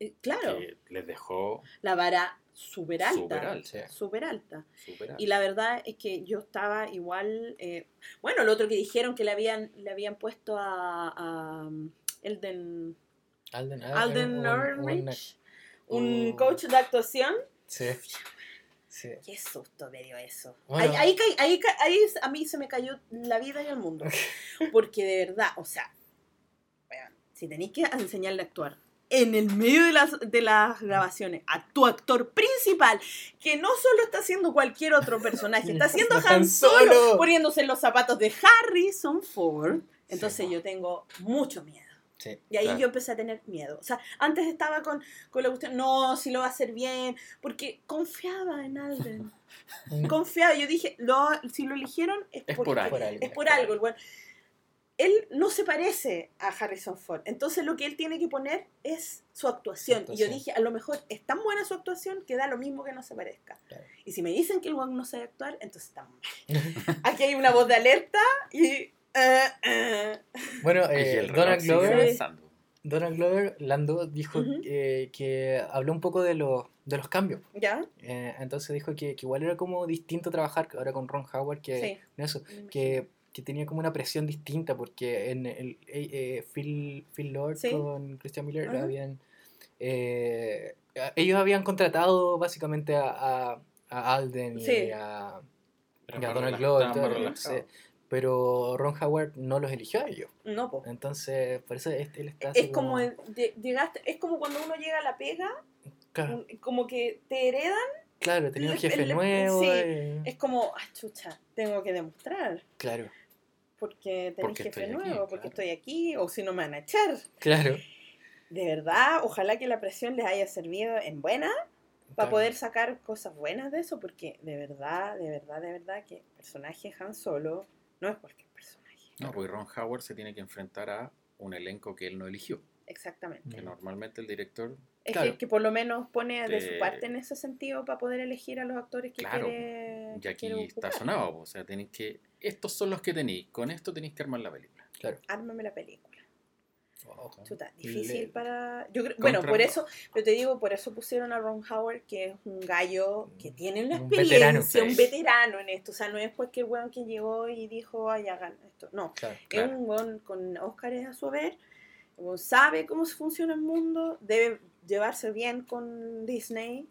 Eh, Claro, Que les dejó la vara súper alta. súper alta. Sí. Súper alta. Y la verdad es que yo estaba igual. eh, bueno, lo otro que dijeron que le habían, le habían puesto a, a, Elden, Alden, ah, Alden un- un- un- coach de actuación. Sí. Sí. Qué susto me dio eso. Bueno. Ahí, ahí, ahí ahí a mí se me cayó la vida y el mundo. Porque de verdad, o sea, si tenéis que enseñarle a actuar en el medio de las, de las grabaciones a tu actor principal, que no solo está haciendo cualquier otro personaje, está haciendo Han Solo, poniéndose en los zapatos de Harrison Ford. Entonces po. yo tengo mucho miedo. Sí. Y ahí Claro. yo empecé a tener miedo. O sea, antes estaba con, con la cuestión, no, si lo va a hacer bien, porque confiaba en Alden. confiaba, yo dije, lo, si lo eligieron es, Es porque- por algo. Es por algo. el. Él no se parece a Harrison Ford. Entonces lo que él tiene que poner es su actuación. Y yo dije, a lo mejor es tan buena su actuación que da lo mismo que no se parezca. Claro. Y si me dicen que el weón no sabe actuar, entonces está mal. Aquí hay una voz de alerta y... eh, eh. Bueno, eh, Donald Glover. Donald Glover, Lando, dijo Ujú. eh, que habló un poco de, los de los cambios. ¿Ya? Eh, entonces dijo que, que igual era como distinto trabajar ahora con Ron Howard que Sí. eso, que, que tenía como una presión distinta porque en el eh, eh, Phil, Phil Lord Sí. con Christian Miller Ajá. habían eh, a- ellos habían contratado básicamente a, a, a Alden y a, y a Donald Glover, pero Ron Howard no los eligió a ellos. No, po. Entonces, por eso es- él está así Es como, el- de- llegaste, es como cuando uno llega a la pega, Claro, como que te heredan, claro, tenía un jefe el- nuevo. sí, eh, es como, ah, chucha, tengo que demostrar, Claro, porque tenés Porque jefe aquí, nuevo, porque estoy aquí, o si no me van a echar. claro. De verdad, ojalá que la presión les haya servido en buena para claro. poder sacar cosas buenas de eso, porque de verdad, de verdad, de verdad que el personaje Han Solo no es cualquier personaje. No, porque Ron Howard se tiene que enfrentar a un elenco que él no eligió. Exactamente. Que normalmente el director, Es Claro. que, que por lo menos pone de su Te- parte en ese sentido para poder elegir a los actores que Claro, quiere. y que aquí quiere está sonado, o sea, tenéis que. Estos son los que tenéis, con esto tenéis que armar la película. Claro. Ármame la película. Wow. Chuta, difícil Le- para. Yo creo, bueno, por eso, yo te digo, por eso pusieron a Ron Howard, que es un gallo que tiene una Un experiencia, veterano. un veterano en esto. O sea, no es cualquier weón que llegó y dijo, ay, hagan esto. No, Claro. Claro. es un weón con Óscares a su haber, sabe cómo se funciona el mundo, debe llevarse bien con Disney.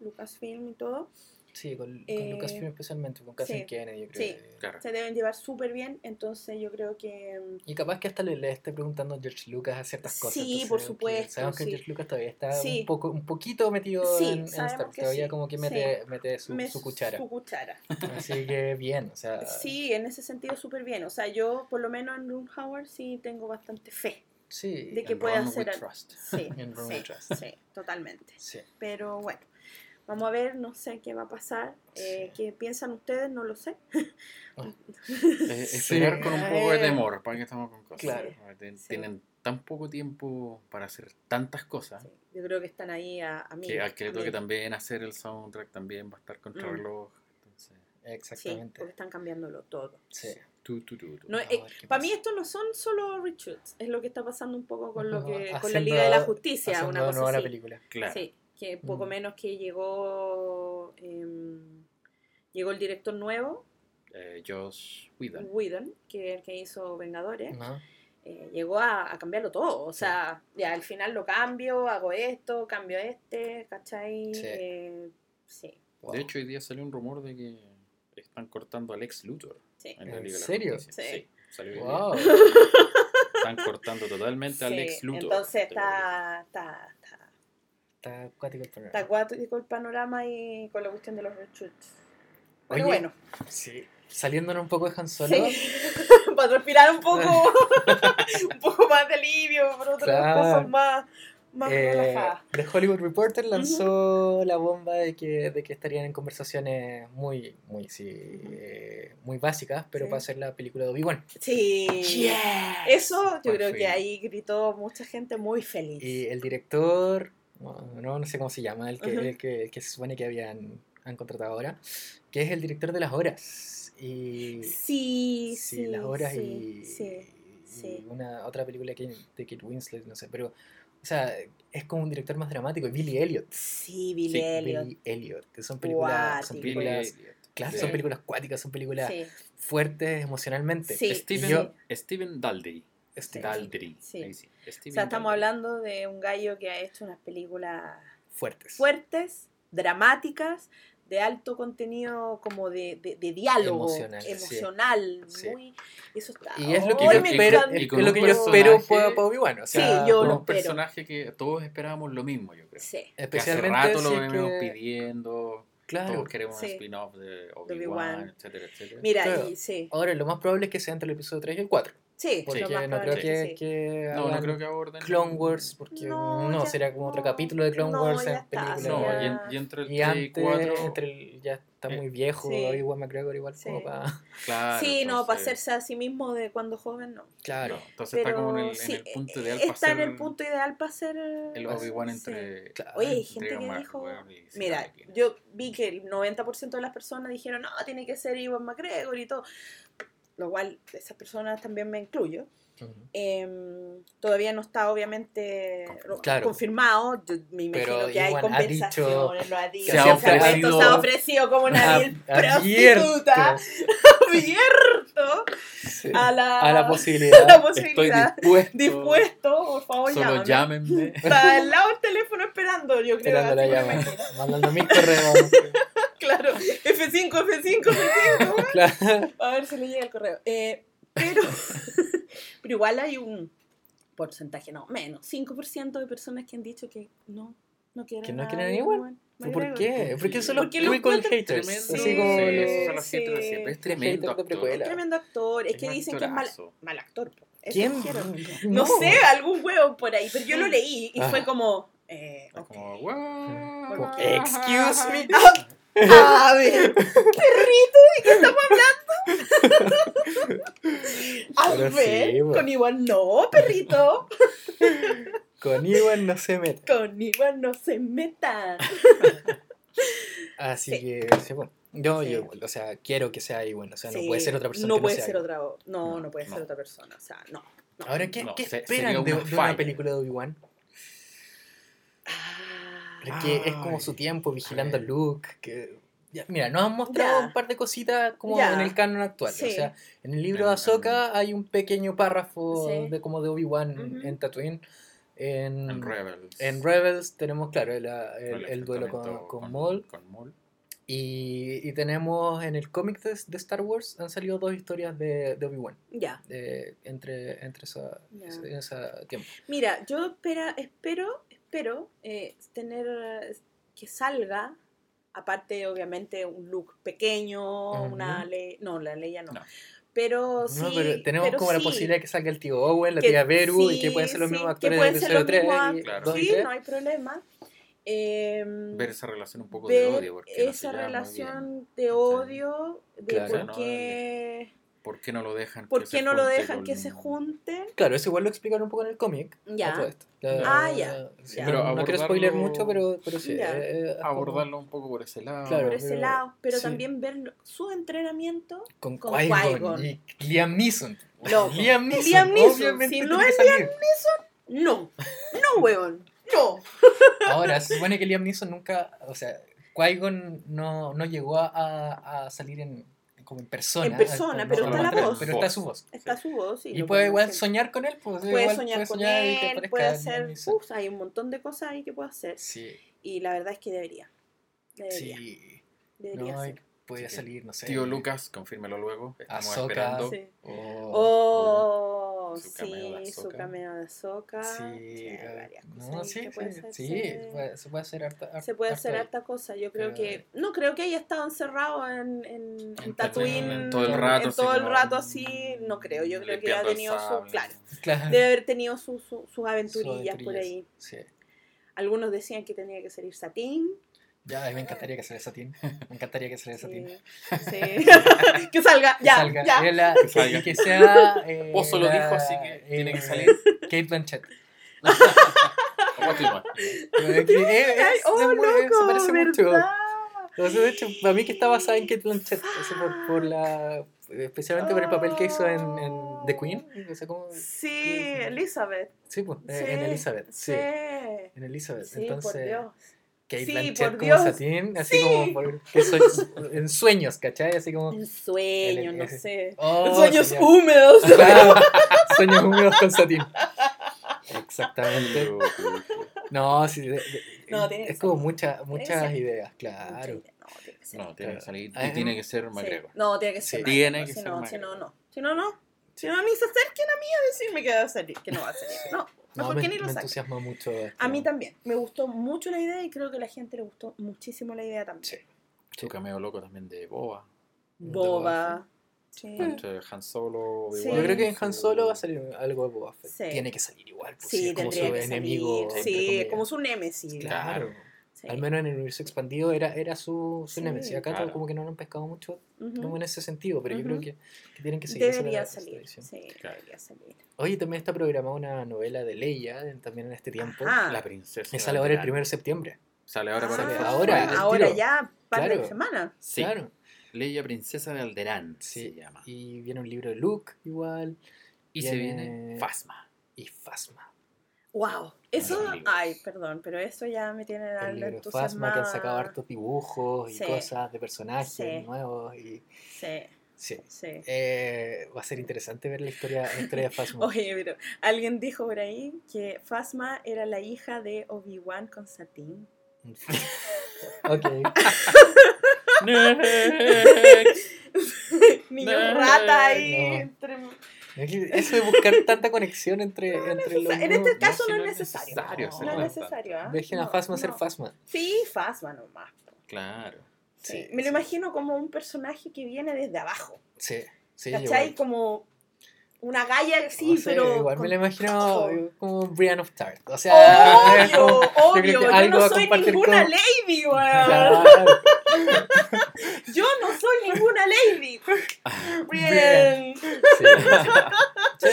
Lucasfilm y todo. Sí, con, con Eh, Lucasfilm especialmente, con Kathleen sí, Kennedy, yo creo. sí. que- Claro. Se deben llevar súper bien, entonces yo creo que... Y capaz que hasta le, le esté preguntando a George Lucas a ciertas cosas. Sí, por supuesto, Sabemos que sí. George Lucas todavía está Sí. un, poco, un poquito metido Sí, en, en Star sabemos Wars. que Todavía sí, como que mete, mete su, me- su cuchara. Su cuchara. Así que bien, o sea. Sí, en ese sentido súper bien. O sea, yo por lo menos en Ron Howard sí tengo bastante fe. Sí. de que Ron hacer al- trust. Sí, sí, Trust. sí, totalmente. Sí. Pero bueno, vamos a ver, no sé qué va a pasar. Eh, ¿Qué piensan ustedes? No lo sé. Eh, esperar con un poco de temor, para que estamos con cosas. Claro. Porque ten- Sí. Tienen tan poco tiempo para hacer tantas cosas. Sí, yo creo que están ahí a, a mí. Que al que le toque también hacer el soundtrack también va a estar contra Mm. reloj. Entonces, Sí, Exactamente. porque están cambiándolo todo. Sí. Tú, tú, tú. No, eh, para mí esto no son solo reshoots, es lo que está pasando un poco con lo que con la haciendo- Liga de la Justicia, haciendo una cosa nuevo la así. película. Claro. Sí, que poco Mm. menos que llegó em, llegó el director nuevo, Eh, Josh Whedon. Whedon, que es el que hizo Vengadores, eh, llegó a, a cambiarlo todo. O sea, ya al final lo cambio, hago esto, cambio este, ¿cachai? Sí. Eh, sí, Wow. De hecho, hoy día salió un rumor de que están cortando al ex Luthor sí. en la ¿En Liga de la serio? Sí. Sí, salió. Wow. Están cortando totalmente al ex Luthor. Entonces está, está, está, Está acuático el programa. está acuático el panorama y con la cuestión de los reshoots. Pero Oye, bueno, Sí. Saliéndonos un poco de Han Solo. sí. para respirar un poco, un poco más de alivio, por otras Claro. cosas más, más eh, relajadas. The Hollywood Reporter lanzó la bomba de que, de que estarían en conversaciones muy, muy, sí, eh, muy básicas, pero Sí. para hacer la película de Obi-Wan. Sí. Eso yo Por creo fin. que ahí gritó mucha gente muy feliz. Y el director, no, no, sé cómo se llama, el que, Ujú. el que, el que se supone que habían han contratado ahora, que es el director de Las Horas. Y, Sí, sí, sí. Las Horas sí, y, Sí, y sí. una otra película que, de Kate Winslet, no sé, pero, o sea, es como un director más dramático, Billy Elliot. Sí, Billy Sí, Elliot. Billy Elliot, que son películas, son películas, claro, son películas cuáticas, son películas Sí. fuertes emocionalmente. Sí. Steven, Yo- Steven Daldry. Daldry. Sí, O Steven sea, estamos Daldry. hablando de un gallo que ha hecho unas películas fuertes. fuertes, dramáticas, de alto contenido como de, de, de diálogo Emocional, sí. emocional, Sí. muy eso está. Y es lo que ¡Ay, yo espero, es lo un que yo espero personaje- para pa Obi-Wan. O Sí, sea, yo Con lo un espero. personaje que todos esperábamos lo mismo, yo creo. Sí, Que hace especialmente rato lo si venimos que- pidiendo. Claro. Todos queremos Sí. un spin-off de Obi-Wan. Obi-Wan, etcétera, etcétera. mira, Claro. y sí, Ahora, lo más probable es que sea entre el episodio 3 y el 4. Sí, Porque más no creo que, sí. que no, no creo que aborden. Clone Wars, porque No, no, sería como otro capítulo de Clone no, Wars ya en está, película. No, ya- y, en- y entre el Y 3 y antes, 4. entre el- ya está Eh, muy viejo, sí. igual McGregor igual Sí. como para... Claro, sí, no, para entonces- hacerse a sí mismo de cuando joven, no. Claro. no, entonces Pero está como en el, en sí, el punto eh, ideal para está en el punto ideal para hacer el Obi-Wan entre. Claro. Oye, hay entre gente que dijo, mira, yo vi que el 90% de las personas dijeron, no, tiene que ser Iwan McGregor y todo, lo cual esas personas también me incluyo. Ujú. Em, todavía no está obviamente Confirmado. Claro. confirmado, yo me imagino Pero que hay ha dicho- lo ha dicho, se ha ofrecido- se ha ofrecido como una vil prostituta, abierto Sí. a la, A la posibilidad. a la Estoy posibilidad. dispuesto. Dispuesto, por favor, Solo llámame. llámenme. Está al lado del teléfono esperando, yo creo. Esperando la llamada. Mandando mil correos. Claro, F5, F5, F5. claro. A ver si le llega el correo. Eh, pero, pero igual hay un porcentaje, no, menos, 5% de personas que han dicho que no, no quieren ¿Que no a quieren igual? McGregor. ¿Por qué? Porque son los Porque encuentran haters. Tremendo. Así Sí, como Sí, los- esos son los sí. haters de siempre. Es tremendo actor. Es tremendo actor, es Es que dicen que es mal, actorazo. mal actor. Eso ¿Quién? dijeron. No, sé, algún huevo por ahí, pero yo lo leí y Ah. fue como... Eh, Es ok. como, "What?" Como, Excuse me. A ver, perrito, ¿de qué estamos hablando? A Pero ver, sí, po. con Iván no, perrito. Con Iwan no se mete. Con Iván no se meta. Así Sí. que, sí, bueno. Yo, Sí. yo, o sea, quiero que sea Iwan. O sea, no Sí, puede ser otra persona. No que puede sea ser Iwan. otra. No, no, No, puede ser otra persona. O sea, no. no. Ahora, ¿qué, No, qué se- esperan de, una de una falla. película de Obi-Wan? Ah, Porque es como Ay. su tiempo vigilando a. Luke. Que, ya, mira, nos han mostrado Ya. un par de cositas como Ya. en el canon actual. Sí. O sea, en el libro de Ahsoka hay un pequeño párrafo Sí. de como de Obi-Wan Ujú. en Tatooine. En, En Rebels. en Rebels tenemos, claro, el, el- El el duelo con, enfrentamiento con Maul. Con Maul. Y, y tenemos en el cómic de, de Star Wars han salido dos historias de, de Obi-Wan. Ya. de- entre entre esa, ese tiempo. Mira, yo espera, espero, espero eh, tener que salga, aparte obviamente un look pequeño, una ley, no, la ley ya no. No. Pero sí, No, pero tenemos pero como la posibilidad de que salga el tío Owen, la que tía Beru y que pueden ser los sí, mismos actores ser episodio los 3 mismos y Claro. 2 y Sí, 3. no hay problema. Em, Ver esa relación un poco de odio. Porque esa relación de odio, de Claro. por ¿no? qué, ¿Por qué no lo dejan? que por se qué no lo dejan que se junten. Claro, eso igual lo explicaron un poco en el cómic. a Ya. todo esto. La- Ah, ya, sí, ya. No, Pero no quiero spoiler mucho, pero, pero sí. Eh, como- Abordarlo un poco por ese lado. Claro. por ese pero- lado, pero sí. también ver su entrenamiento. Con, con Qui-Gon Liam Neeson. Loco. Liam Neeson. Liam Neeson, obviamente si no es salir. No, no, weón, no. Ahora, se supone que Liam Neeson nunca, o sea, Qui-Gon no, no llegó a, a- a salir en, como en persona. En persona, pero está la voz. Pero está su voz. Está su voz. Y, Y puede igual soñar con él, pues. Puede soñar con él, puede hacer. Uf, hay un montón de cosas ahí que puede hacer. Sí, Y la verdad es que debería. Debería. sí. Debería No, ser. Podría salir, no sé. Tío Lucas, confírmelo luego. Estamos Ahsoka. esperando. Sí. Oh, Oh, Su cameo de sí, su cameo de Ahsoka. sí, hay eh, varias cosas no, sí, puede sí, sí, se puede hacer harta, har- Se puede hacer harta cosa. Yo creo que. No creo que haya estado encerrado en, en, en En Tatooine. En todo el rato, en así todo el rato así. No creo. Yo creo que ha tenido su. Claro. Claro. Debe haber tenido su- su- sus Sus aventurillas por ahí. Sí. Algunos decían que tenía que salir Satín. Ya, a mí me encantaría que saliera Satín. Me encantaría que saliera Satín. Sí. sí. que salga, Que ya, salga. ya. La- Que salga. Y que sea. Eh, Pozo lo la- dijo, así que tiene que eh, salir. Kate Blanchett. Eh, que es- oh, muy- loco, se parece mucho. ¿verdad? O sea, de hecho, para mí que está basada en Kate Blanchett. o sea, por, por la, especialmente por el papel que hizo en, en The Queen. O sea, como, Sí, Elizabeth. sí, pues, eh, Sí, en Elizabeth. Sí. Sí, En Elizabeth. Sí, por Entonces, Dios. Kate Sí, Blanchett por como Dios. Satín, así Sí. como por- que soy- en sueños, ¿cachai? Así como... En sueños, no sé. Oh, sueños húmedos. Claro, sueños húmedos con Satín. Exactamente. No, sí, de- de- No, tiene que es como mucha, muchas ideas, claro. No, tiene que ser. No, tiene que Claro. salir. Y tiene que ser Sí. No, tiene que ser. Tiene que si ser no, si no, no. Si no, no. Si no, ni se acerquen a mí a decirme que va a salir, que no va a salir. No, No, mejor me, que ni lo me entusiasma mucho. esto. A mí también. Me gustó mucho la idea y creo que a la gente le gustó muchísimo la idea también. Sí. Su cameo loco también de Boba. Boba. Sí. Entre Han Solo, Sí. Yo creo que en Han Solo va a salir algo de Boba Fett. Sí. Tiene que salir igual. pues, Sí, es como tendría su que enemigo. salir. Sí, como su némesis. Claro. Sí. Al menos en el universo expandido era, era su, su Sí, nemesis. Acá claro. como que no lo han pescado mucho como en ese sentido, pero yo creo que, que tienen que seguir Debería salir. Sí, Claro. debería salir. Oye, también está programada una novela de Leia en- también en este tiempo. Ajá. La princesa. Que sale ahora el Alderaan. 1 de septiembre. Sale ahora para el- ahora, ahora ya, par de Claro. semanas. Sí. Claro. Leia Princesa de Alderaan Sí. se llama. Y viene un libro de Luke igual. Y se viene- viene Fasma. Y Fasma. Wow, eso, ay, perdón, pero eso ya me tiene El Fasma que han sacado hartos dibujos y Sí. cosas de personajes Sí. nuevos. Y, Sí, sí. sí. Eh, va a ser interesante ver la historia, la historia de Fasma. Oye, pero alguien dijo por ahí que Fasma era la hija de Obi-Wan con Satín. ok. Niño rata ahí. no. entre- Eso de buscar tanta conexión entre, entre los En este caso no, no es es necesario. necesario No, es necesario. ¿ah? Dejen a No, Fasma ser. Fasma. Sí, Fasma nomás. Claro. Sí, Sí, me lo imagino como un personaje que viene desde abajo. Sí, sí. ¿Cachai? igual. Como una galla sé, pero. Igual con me lo imagino como Brian of Tart. O sea, Obvio, como- obvio. Yo, no soy ninguna con- lady, weón. Claro. Yo no soy ninguna lady. Bien. Sí. Sí.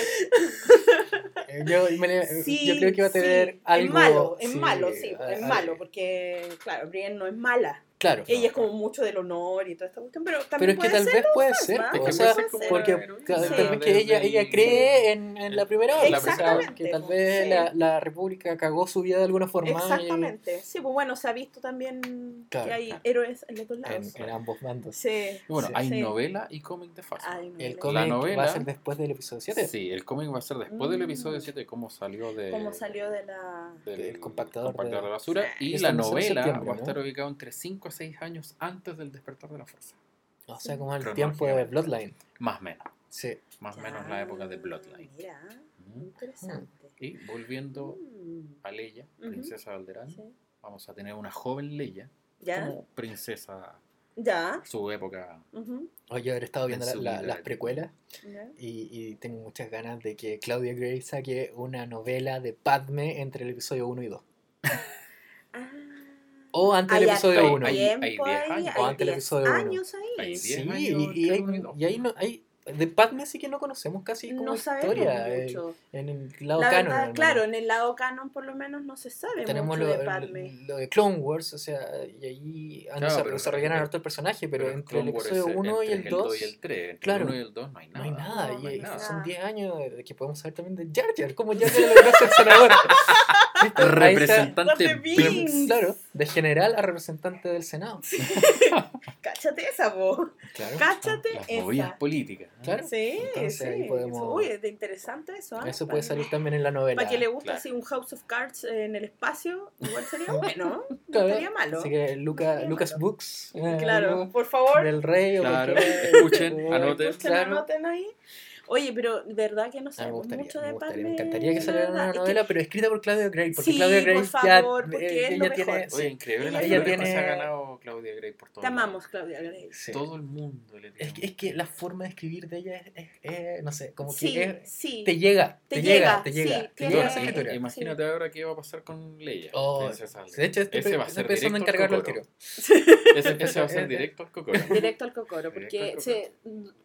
Yo, me le- Sí, yo creo que va a tener sí. algo. Es malo, es sí, malo, sí. Es malo, porque, claro, Brienne no es mala. Claro. Ella es como mucho del honor y toda esta cuestión, pero Pero también es que puede tal vez puede ser, o sea, porque tal Sí. vez que ella, ella el- cree en, en la primera ola, pues, que tal pues, vez sí. la, la república cagó su vida de alguna forma y- Exactamente. Sí, pues bueno, se ha visto también Claro, que hay claro. héroes en los dos lados. en, en ambos bandos. Sí. Y bueno, Sí. hay Sí. novela y cómic de no, El no. cómic va novela- a ser después del episodio 7. Sí, el cómic va a ser después del Mm. episodio 7, cómo salió de, Cómo salió de la. del del compactador compactador de- de basura. Y la no novela va a ¿no? estar ubicada entre 5 a 6 años antes del despertar de la fuerza. O sea, como el Cronología. tiempo de Bloodline. Más o menos. Sí. Más o menos la época de Bloodline. Mira, Mm. interesante. Y volviendo Mm, a Leia, princesa de Alderaan, sí. vamos a tener una joven Leia Ya, como princesa ya. su época. ujú, Oye, haber estado viendo En la- la- las precuelas y, y tengo muchas ganas de que Claudia Gray saque una novela de Padme entre el episodio 1 y 2. O antes del episodio harto 1. hay- tiempo hay diez ahí, años. hay O antes del episodio uno. años ahí. Hay Sí, y, años y hay, y y ahí no, hay, de Padme sí que no conocemos casi como no historia. eh, mucho. en el lado La canon. verdad, claro, en el lado canon por lo menos no se sabe Tenemos mucho lo, de Padme. lo de Clone Wars, o sea, y ahí Claro, desa- pero- desarrollaron harto el personaje, pero, entre el episodio es 1 y el 2 y el 3. Entre claro, el 1 y el 2 no hay no nada. hay nada. No, no hay y nada. son 10 años de que podemos saber también de Jar Jar, cómo Jar Jar logró ser senador. Representante Binks. Claro, de general a representante del Senado. Cáchate esa, po. Claro. Cáchate Las esa. movidas políticas. ¿no? Claro. Sí, Entonces, sí. ahí podemos- Eso- Uy, es de interesante eso. ¿ah? Eso puede Para- salir también en la novela. Para que le guste Claro. así un House of Cards en el espacio, igual sería bueno. No Claro. estaría malo. Así que Luca, sería Lucas malo. Books. eh, Claro, por favor, Del rey o Claro, cualquier- escuchen, anoten. escuchen, claro. anoten ahí. Oye, pero de verdad que no me sabemos gustaría, mucho me, de gustaría, Padme. me encantaría que saliera una Es que- novela, pero escrita por Claudia Gray, porque Sí, Claudia Gray por ya, favor, porque eh, es ella lo tiene, mejor. Oye, increíble la Ella ella tiene- se ha ganado Claudia Gray por todo. Te amamos, Claudia Grey. sí. Todo el mundo le Es, tiene que- es que la forma de escribir de ella es, es- es, no sé, como que Sí, es- sí. te llega, te, Te llega, llega, te sí, llega, te llega Sí. escritura. Imagínate ahora qué va a pasar con Leia. Oh, de hecho, estoy, ese va a estoy ser directo al encargarlo al Cocoro. tiro. Ese, ese va a ser directo al Cocoro. Directo al cocoro, porque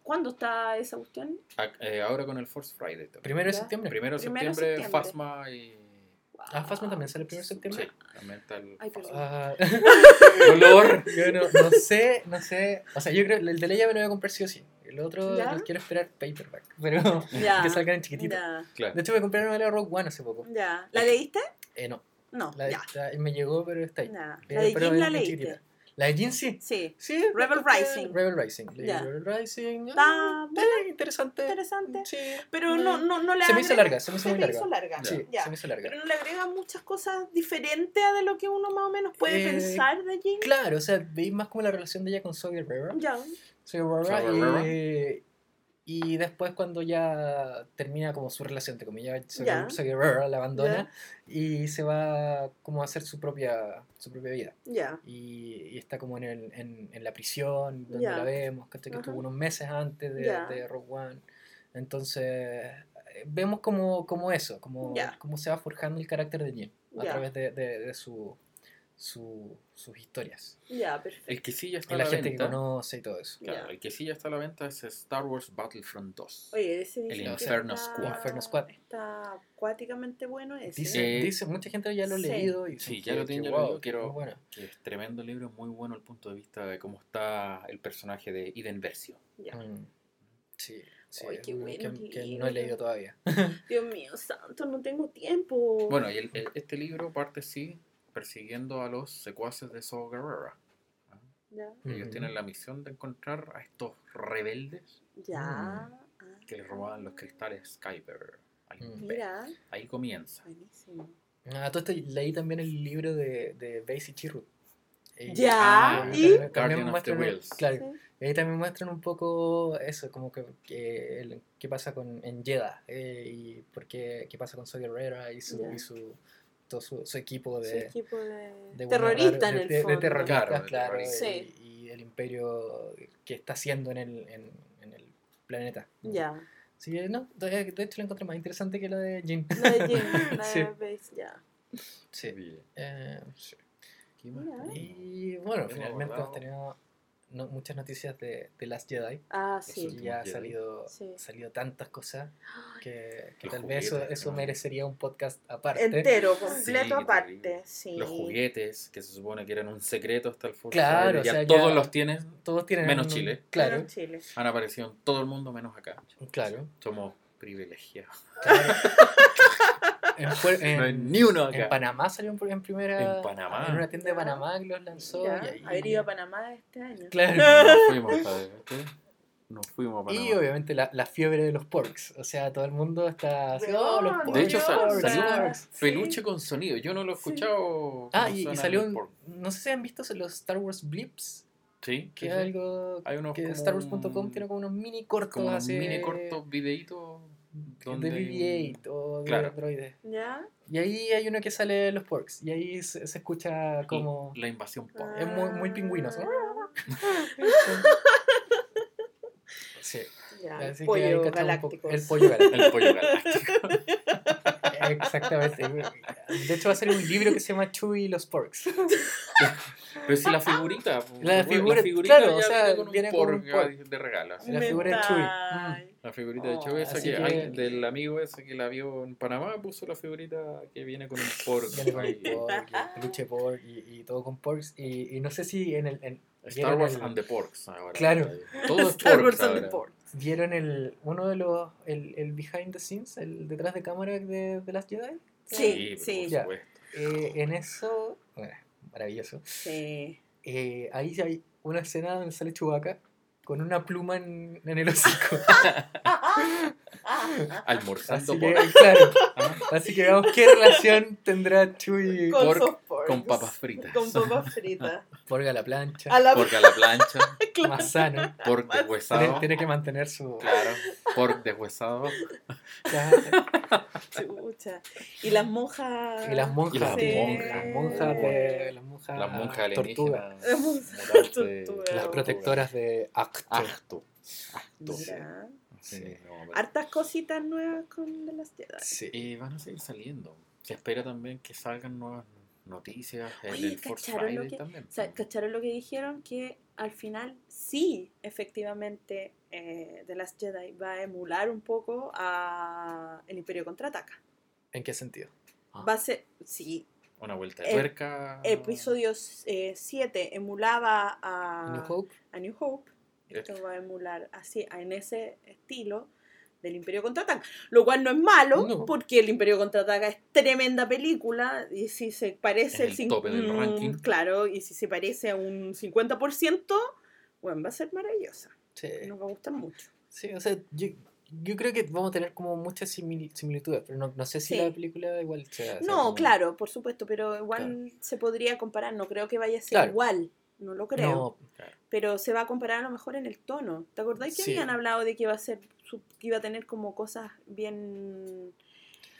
¿cuándo está esa cuestión? Eh, ahora con el Force Friday. también. Primero de Ya. septiembre. Primero de septiembre, septiembre. Fasma y. Ah, Fasma también sale el primero de septiembre. Sí, también está el. Ay. Ah, Dolor. yo no, no sé, no sé. O sea, yo creo el de Leia me lo voy a comprar sí o sí. El otro ¿Ya? lo quiero esperar paperback. Pero Ya. que salgan en chiquitito. Ya, Claro. De hecho, me compré una novela de Rogue One hace poco. ya. ¿La leíste? Eh, no. No, La, ya. la- me llegó, pero está ahí. Eh, La de la leíste. La de Jin sí. Sí. Sí, Rebel Rising. Rebel Rising. Ya. Rebel Rising. Está ah, eh, interesante. interesante. Sí. Pero no, no, no le Se me hizo agrega- larga, se me hizo muy larga. larga. Sí, ya. se me hizo larga. Pero no le agrega muchas cosas diferentes a de lo que uno más o menos puede Eh, pensar de Jin. Claro, o sea, veis más como la relación de ella con Zoe Guerrero. Ya. Zoe Guerrero Zoe y, después cuando ya termina como su relación, entre comillas, Guerrero la abandona y se va como a hacer su propia, su propia vida. Ya. Y, y está como en, el, en, en la prisión, donde la vemos, que Ajá. estuvo unos meses antes de, de Rogue One. Entonces, eh, vemos como, como eso, como, como se va forjando el carácter de Jin a través de, de, de su, su- sus historias. Ya, perfecto. El que sí ya está a la la gente venta. que conoce y todo eso. Claro, Ya. el que sí ya está a la venta es Star Wars Battlefront 2. Oye, ese El Inferno está- Squad. Inferno Squad. Está acuáticamente bueno ese. Dice, Eh, dice, mucha gente ya lo ha sí. leído y Sí, ya que- lo lo wow, leído, quiero- bueno. Que es tremendo libro, muy bueno el punto de vista de cómo está el personaje de Iden Versio. Ya. Mm, Sí, sí, Ay, qué bueno que, que no he leído todavía. Dios mío, santo, no tengo tiempo. Bueno, y el- el- este libro parte sí persiguiendo a los secuaces de Saw Gerrera. ¿ah? Ya. Ellos tienen la misión de encontrar a estos rebeldes Ya. Mm. Ah. que les robaban los cristales Skyper al Mm. Mira, Ahí comienza. buenísimo. Ah, todo esto leí también el libro de, de Base y Chirrut. Y- Ya, Wheels. claro, Sí. y ahí también muestran un poco eso, como que, que el- qué pasa con en Jeddah eh, y por qué, qué pasa con Soy Guerrera y su, Ya. y su todo su, su equipo Su de, equipo de, de terrorista en el de, de- de fondo. terroristas, Claro, de claro, terroristas. y, y el imperio que está haciendo en el, en, en el planeta. Ya. Sí, no, de, de hecho lo encontré más interesante que la de Jin. La de Jim, la Sí. de Base, ya. Sí. Bien. Eh, sí. ¿Qué más Mira. tenemos? Y bueno, Hemos finalmente hemos tenido no- muchas noticias de, de Last Jedi. Ah, Eso sí. Y ya ha salido, Sí. salido tantas cosas que, que tal vez eso, juguetes, eso ¿no? merecería un podcast aparte. Entero, Sí, completo aparte. terrible. Sí. Los juguetes, que se supone que eran un secreto hasta el Force Claro, o sea, ya todos ya- los tienes, Todos tienen Menos un- Chile. Claro, En Chile. han aparecido en todo el mundo menos acá. claro. Somos privilegiados. claro. en, en- no hay ni uno acá. en Panamá salió en, en primera. En Panamá. En una tienda de. Panamá que los lanzó. Ya, y ahí- Haber ido a Panamá este año. Claro. Nos fuimos, padre, ¿sí? Nos fuimos a Panamá. Y obviamente la, la fiebre de los porks. O sea, todo el mundo está así, "Oh, los porks, De hecho, porks, salió porks". peluche Sí. con sonido. Yo no lo he Sí. escuchado. Ah, y, salió un. No sé si han visto los Star Wars Blips. Sí, Que sí, es sí. algo Hay unos que como StarWars.com un- tiene como unos mini cortos como así. mini cortos videitos donde de hay BB-8 o de Claro. androides. ¿Ya? Y ahí hay uno que sale de los porks. Y ahí se, se escucha como. la invasión pork. Es muy, muy pingüino. ¿sí? Sí, Ya. así que ahí Pollo poco. galáctico. El pollo galáctico. El pollo galáctico. Exactamente. De hecho, va a salir un libro que se llama Chewie y los porks. Pero si la figurita. La figura- figurita claro, ya o sea, viene con un viene con pork un pork. de regalo. así. La figura de Chewie. Mental. La figurita de Oh, Chewie, esa que, que- hay- del amigo ese que la vio en Panamá, puso la figurita que viene con un pork. Viene con ahí. el pork, y el peluche pork y, y todo con porks. Y, y no sé si en el. en- Star ¿vieron Wars el- and the Porks ahora. Claro. Todo Star porks Wars and the. Porks. ¿Vieron el, uno de los. El, el behind the scenes, el detrás de cámara de, de las Jedi? Sí, por sí. Ya. supuesto. Eh, en eso. Bueno, maravilloso. Sí. Eh, ahí hay una escena donde sale Chewbacca con una pluma en, el hocico. Almorzando Así que, pork. claro. ¿ah? Así que veamos qué relación tendrá Chewie Con Pork con papas fritas. Con papas fritas. pork a la plancha. A la Pork a la plancha, Más sano. pork deshuesado. tiene que mantener su. Claro, pork deshuesado. chucha. Y las monjas. Y las monjas. Y las Sí. monjas. Las monjas de. Las monjas. Las monjas. Las monjas. Las protectoras de Acto. Acto. Sí, Sí. no, pero- Hartas cositas nuevas con de las Jedi. Sí. Y van a seguir saliendo. Se espera también que salgan nuevas noticias en Oye, el Force ¿cacharon lo Friday que- también. O sea, ¿cacharon lo que dijeron? Que al final sí, efectivamente, eh, The Last Jedi va a emular un poco a El Imperio Contraataca. ¿En qué sentido? Ah, Va a ser, sí, Una vuelta de el- tuerca. episodio 7 emulaba a New Hope. a New Hope. Esto. Esto va a emular así, en ese estilo, del Imperio Contraataca. Lo cual no es malo, No. porque el Imperio Contraataca es tremenda película. Y si se parece el tope del mm, ranking. Claro, y si se parece a un 50%, bueno, va a ser maravillosa. Sí. Nos va a gustar mucho. Sí, o sea, yo, yo creo que vamos a tener como muchas simili- similitudes, pero no, no sé si Sí. la película igual sea... sea No, como- claro, por supuesto, pero igual se podría comparar. No creo que vaya a ser Claro. igual. No lo creo. No, pero se va a comparar a lo mejor en el tono. ¿Te acordás que Sí. habían hablado de que iba a ser que iba a tener como cosas bien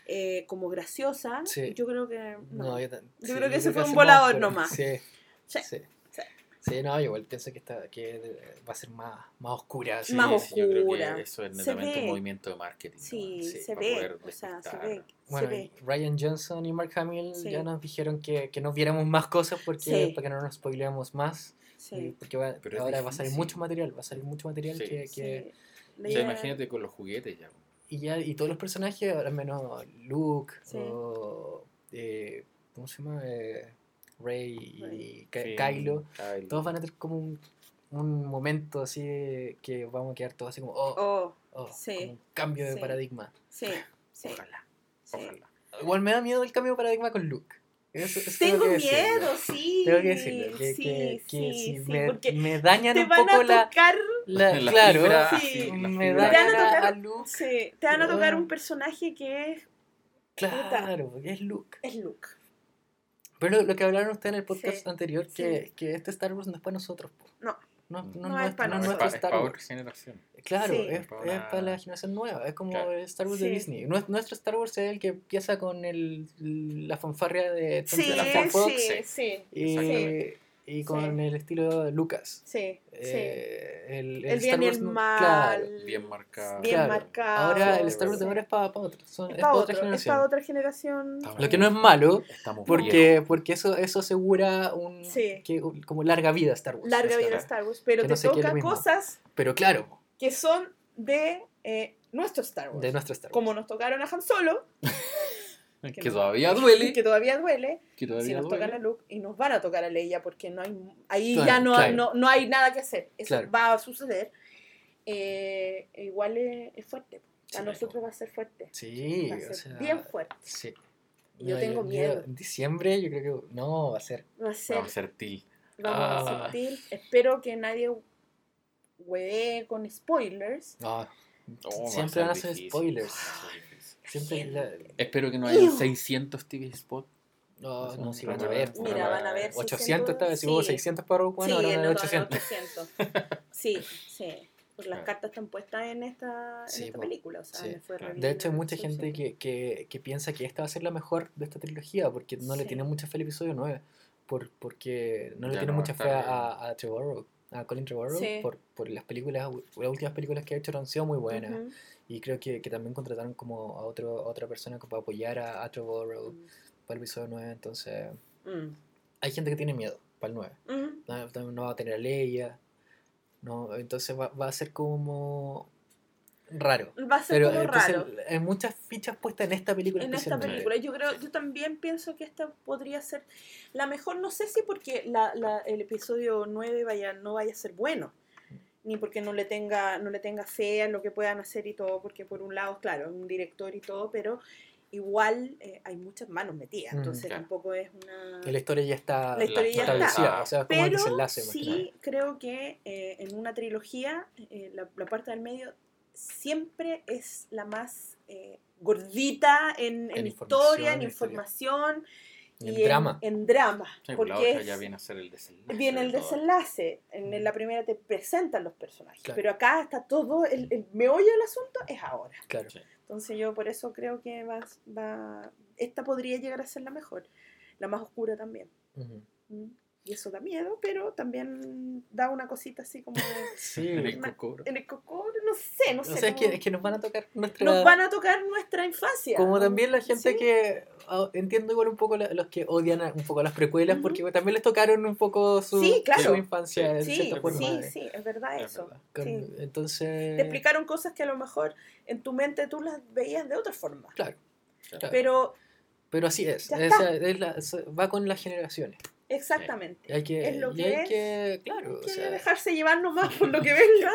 eh, como graciosas? Sí. Yo creo que no. no, yo, sí, creo que ese fue un volador nomás. Sí, Sí, sí. sí. Sí, no, yo igual pienso que, está, que va a ser más, más oscura. así. Más Sí, yo creo que oscura. eso es netamente un movimiento de marketing. ¿no? Sí, Sí, se ve, o sea, se ve, Bueno, se ve. y Ryan Johnson y Mark Hamill Sí. ya nos dijeron que, que no viéramos más cosas porque, Sí. para que no nos spoileamos más. Sí, porque va- Pero ahora va a salir mucho material, va a salir mucho material Sí. que, que- sí. La O sea, idea- imagínate con los juguetes ya. y ya y todos los personajes, ahora menos Luke Sí. o eh, ¿cómo se llama? Eh, Rey y Kylo, Kylo. todos van a tener como un, un momento así que vamos a quedar todos así como oh, Oh, oh, sí. como un cambio de Sí. paradigma. sí, sí. Ojalá, sí. ojalá. Igual me da miedo el cambio de paradigma con Luke. Eso- eso tengo Tengo que decirlo. miedo, sí. Tengo que decirlo, que, sí, que, que sí, si sí, me, porque me dañan te un van poco a la, tocar, la- La claro, fibra, Sí. la me. Te van a tocar- a Luke. sí, te van a tocar un personaje que es, Claro, porque es Luke. es Luke. Pero lo, lo que hablaron ustedes en el podcast Sí. anterior, que, Sí. que este Star Wars no es para nosotros. po. No. No, no, No no es para no es para, Star otra Wars. generación. Claro, Sí. es, Es para es para la generación nueva. Es como Claro. el Star Wars de. Disney. Nues- Nuestro Star Wars es el que empieza con el, la fanfarria de Tom Sí, la Tom Fox sí, sí. sí, y, sí, y con el estilo de Lucas. sí, sí. Eh, el, El bien y el mal. Claro, Bien marcado. Bien claro. marcado. Ahora el Star Wars de ahora es para, otros. Son, Es es para para otro, otra es generación. para otra generación. Lo que no es malo, Estamos viejos. porque, porque eso, eso asegura un, Sí. que, como larga vida a Star Wars. Larga vida. Star Wars, pero Que te no toca cosas Pero claro, que son de eh, nuestro Star Wars. de nuestro Star Wars. Como nos tocaron a Han Solo, Que, que no- todavía duele. que todavía duele, Que todavía si nos duele. tocan a Luke y nos van a tocar a Leia porque no hay ahí Claro, ya no, claro. no, no hay nada que hacer. Eso Claro. va a suceder. Eh, igual es, es fuerte. A Sí, nosotros va a ser fuerte. Sí, Va a o ser sea, bien fuerte. Sí. Yo tengo miedo. en diciembre yo creo que no va a ser. Va a ser, Vamos a ser til. vamos a Ah. sentir. Espero que nadie hueve con spoilers. No, Oh, va Siempre van a ser ser spoilers. Siempre la- Espero que no haya Ew. 600 TV spot. no, No, no, si van a ver. Mira, van a ver 800 esta vez, si hubo 600 para Rogue One, sí, ahora van a en haber el 800. 800. Sí, sí. Porque las cartas están puestas en esta, en esta película. O sea, Sí. le fue Claro. re De hecho, hay mucha gente que, que, que piensa que esta va a ser la mejor de esta trilogía, porque no le tiene mucha fe al episodio 9, por, porque no le Ya tiene no mucha fe a, a Trevorrow, a Colin Trevorrow, Sí. por, por las películas, las últimas películas que ha hecho han sido muy buenas. Y creo que, que también contrataron como a, otro, a otra persona para apoyar a, a Trevorrow para el episodio 9, entonces Mm. hay gente que tiene miedo para el 9. Mm. No, va a tener a Leia, no, entonces va, va a ser como raro. Va a ser Pero como entonces, raro. hay muchas fichas puestas en esta película en esta película. Yo creo, yo también pienso que esta podría ser la mejor, no sé si porque la, la- el episodio 9 vaya, no vaya a ser bueno, ni porque no le tenga, no le tenga fe a lo que puedan hacer y todo, porque por un lado, claro, es un director y todo, pero igual eh, hay muchas manos metidas, Mm, entonces claro. tampoco es una... La historia ya está La historia ya establecida, está. o sea, como el Pero nada. sí creo que eh, en una trilogía eh, la, la parte del medio siempre es la más eh, gordita en, en En historia, en información, y drama. en drama. Sí, porque la otra es- ya viene a ser el desenlace. viene el desenlace. En, en la primera te presentan los personajes, Claro. pero acá está todo, el, el meollo del asunto es ahora. Claro. Sí. Entonces yo por eso creo que va, va, esta podría llegar a ser la mejor, la más oscura también. Mm. Y eso da miedo, pero también da una cosita así como de- Sí. En el cocoro. en el cocor, no sé, no o sé. sea, es que, es que nos van a tocar nuestra... nos van a tocar nuestra infancia. Como ¿no? también la gente Sí. que ah, entiendo igual un poco la- los que odian a- un poco las precuelas Ujú. porque también les tocaron un poco su, Sí, claro. su infancia de Sí, cierta forma. sí, eh, sí, es verdad Es eso. verdad. con- sí. Entonces, Te explicaron cosas que a lo mejor en tu mente tú las veías de otra forma. claro, Claro. Pero pero así es, Ya es- está. es la- es- va con las generaciones. Exactamente. hay que, Es lo que hay es. que, claro, o que sea, dejarse llevar nomás por lo que venga.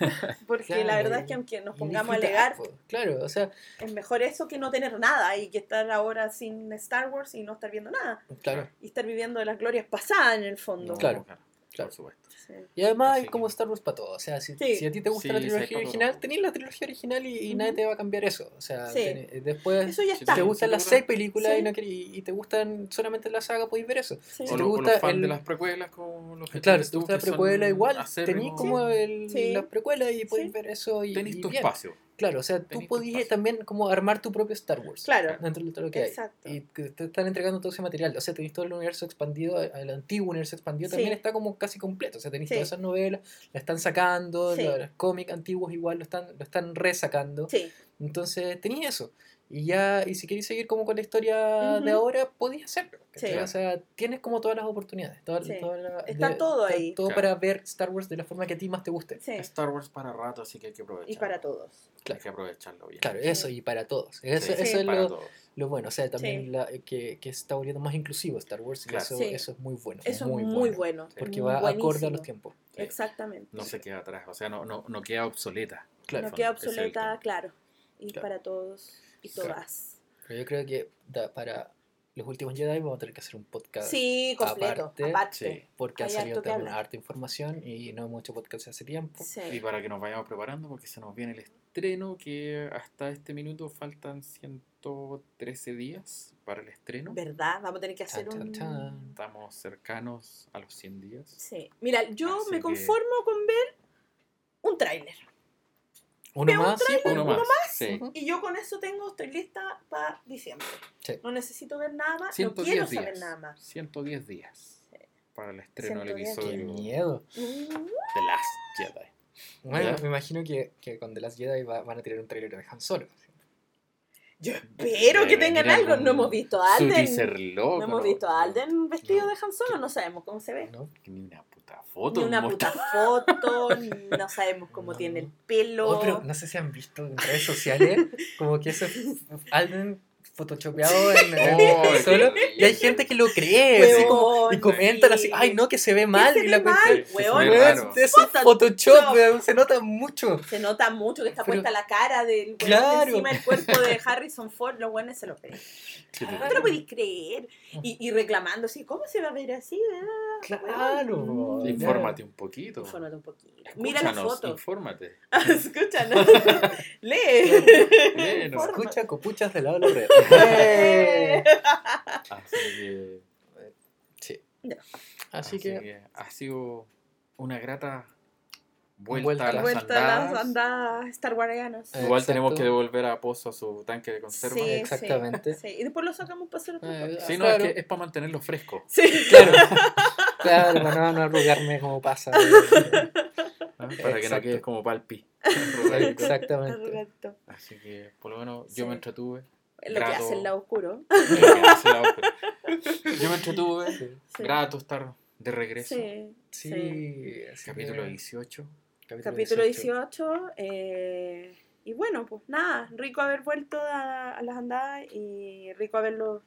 Porque la verdad es que aunque nos pongamos a alegar. Claro, o sea, es mejor eso que no tener nada y que estar ahora sin Star Wars y no estar viendo nada. claro. Y estar viviendo de las glorias pasadas en el fondo. No, Claro. claro, claro. Por supuesto. Sí. Y además Así hay como Star Wars para todo. O sea, si, Sí. si a ti te gusta Sí, la trilogía original, tenés la trilogía original y, y nadie te va a cambiar eso. O sea, Sí. tenés- después Eso ya Si está. te gustan Sí, las seis gusta. películas Sí. y, no querés- y te gustan solamente la saga, podéis ver eso. Sí. Si O, te lo- o gusta los fans el- de las precuelas como los que Claro, si te gusta la precuela igual, tenés como el, Sí. las precuelas y podéis Sí. ver eso y, tenés y tu espacio. Claro, o sea, tú Tenés podías también como armar tu propio Star Wars. Claro. Dentro de todo lo que hay. Exacto. Y que te están entregando todo ese material. O sea, tenéis todo el universo expandido, el antiguo universo expandido Sí. también está como casi completo. O sea, tenéis Sí. todas esas novelas, la están sacando, Sí. los, los cómics antiguos igual lo están, lo están resacando. Sí. Entonces tenéis eso. Y ya, y si queréis seguir como con la historia de ahora, podéis hacerlo. O sea, tienes como todas las oportunidades. Sí. todas las- Está de- todo está ahí. Todo Claro. para ver Star Wars de la forma que a ti más te guste. Sí. Star Wars para rato, así que hay que aprovecharlo. Y para todos. Hay que aprovecharlo bien. Claro, eso y para todos. Eso, Sí, eso Sí. es para lo, todos. lo bueno. O sea, también Sí. la- que, que se está volviendo más inclusivo Star Wars. Y Claro. eso, Sí. eso es muy bueno. Eso es muy bueno. Porque va acorde a los tiempos. Sí. Exactamente. No se queda atrás, o sea, no, no, no queda obsoleta. Claro. no queda obsoleta, claro. Y Claro. para todos y Claro. todas. Pero yo creo que da- para los últimos Jedi vamos a tener que hacer un podcast. Sí, completo. aparte, Aparte. sí. Porque ha Hay salido harto que también hablar. harta información y no hecho podcast hace tiempo. Sí. Y para que nos vayamos preparando, porque se nos viene el estreno, que hasta este minuto faltan 113 días para el estreno. ¿Verdad? Vamos a tener que hacer Chan, un... chan, chan. Estamos cercanos a los 100 días. Sí. Mira, yo Así me que- conformo con ver un tráiler. Uno más, sí, Uno uno más. Sí. Y yo con eso tengo, estoy lista para diciembre. Sí. No necesito ver nada más, no 110 quiero días. saber nada más. 110 días para el estreno del 110 Qué episodio miedo. The Last Jedi. Bueno, me imagino que, que con The Last Jedi va- van a tirar un trailer de Han Solo. Yo espero que tengan algo. No hemos visto a Alden. loco. No hemos visto a Alden vestido No. de Han Solo, no sabemos cómo se ve. ¿no? Ni una puta foto. Ni una un puta foto, no sabemos cómo No. tiene el pelo. Oh, pero no sé si han visto en redes sociales como que eso es Alden photoshopeado en, Oh, Solo. Y hay gente que lo cree así como- y comentan sí. así, ay no, que se ve mal. se y ve la mal? ve Weón, raro. eso es Photoshop. Photoshop, weón, se nota mucho. Se nota mucho que está Pero- puesta la cara del weón Claro. encima del cuerpo de Harrison Ford. Los buenos se lo creen. No te lo podéis creer. Y, y reclamando así, ¿cómo se va a ver así? Ah, Claro. weón. Infórmate un poquito. Infórmate un poquito. Mira la Escúchanos, foto. Infórmate. Escúchanos. Lee. Escucha copuchas del lado de la red. Eh. Así que, Sí. Ya. Así, así que, que ha sido una grata vuelta, Vuelta a las Vuelta a las andadas. andadas Star. Eh, Igual tenemos Exacto. que devolver a Pozo su tanque de conserva. Sí, Exactamente. Sí, Y después lo sacamos para hacer otro Eh. Sí, no, Claro. es que es para mantenerlo fresco. Sí. Claro. Claro, para no, no arrugarme como pasa. ¿no? Para que no Exacto. quedes como palpi. Exactamente. Correcto. Así que por lo menos yo Sí. me entretuve. Lo que hace el lado oscuro. Lo que hace la ópera. Yo me entretuve. Grato estar de regreso. Sí. Sí. Capítulo que- 18. Capítulo 18. eh, y bueno, pues nada, rico haber vuelto a, a las andadas y rico haberlo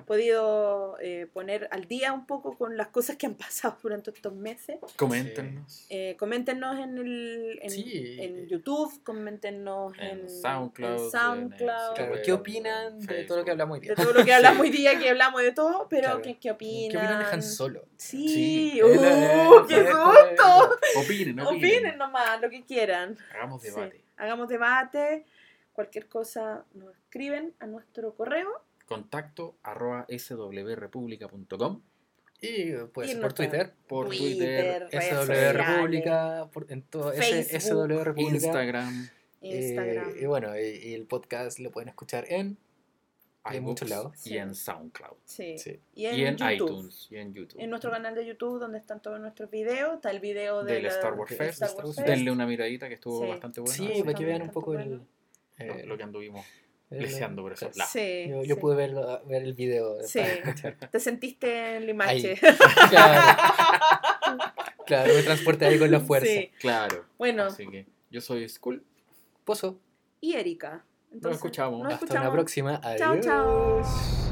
podido eh, poner al día un poco con las cosas que han pasado durante estos meses. Coméntenos. Eh, coméntenos en, el, en, Sí. en YouTube, coméntenos en, En SoundCloud, en en SoundCloud, Claro, ¿qué opinan de Facebook. todo lo que hablamos hoy día? de todo lo que hablamos hoy día, que hablamos de todo, pero Claro. ¿qué, qué opinan? ¿Qué opinan de Han Solo? Sí, Sí. ¡uh, qué gusto! Opinen, opinen. Opinen nomás, lo que quieran. Hagamos Sí, debate. Hagamos debate. Cualquier cosa nos escriben a nuestro correo. Contacto arroba swrepublica.com Y pues Y por Twitter, por Twitter, SW República, por, en todo ese SW República. Instagram, Instagram. Eh, y bueno, y, y el podcast lo pueden escuchar en Hay muchos lados. y en SoundCloud. sí. sí, Y en, y en YouTube. iTunes y en YouTube. En nuestro canal de YouTube, donde están todos nuestros videos. Está el video de Del la- Star Wars Fest. Star Wars Fest. Denle una miradita que estuvo Sí. bastante bueno. sí, para que vean un poco el, eh, lo que anduvimos leseando por lados. Sí, Yo, yo sí. pude verlo- ver el video. Sí. Te sentiste en Limache. Ahí. Claro, claro, me transporté ahí con la fuerza. Sí. Claro. Bueno, Así que yo soy Skull. Pozo, y Erika. Entonces, escuchamos. nos hasta escuchamos. una próxima. Chao, chao. Adiós.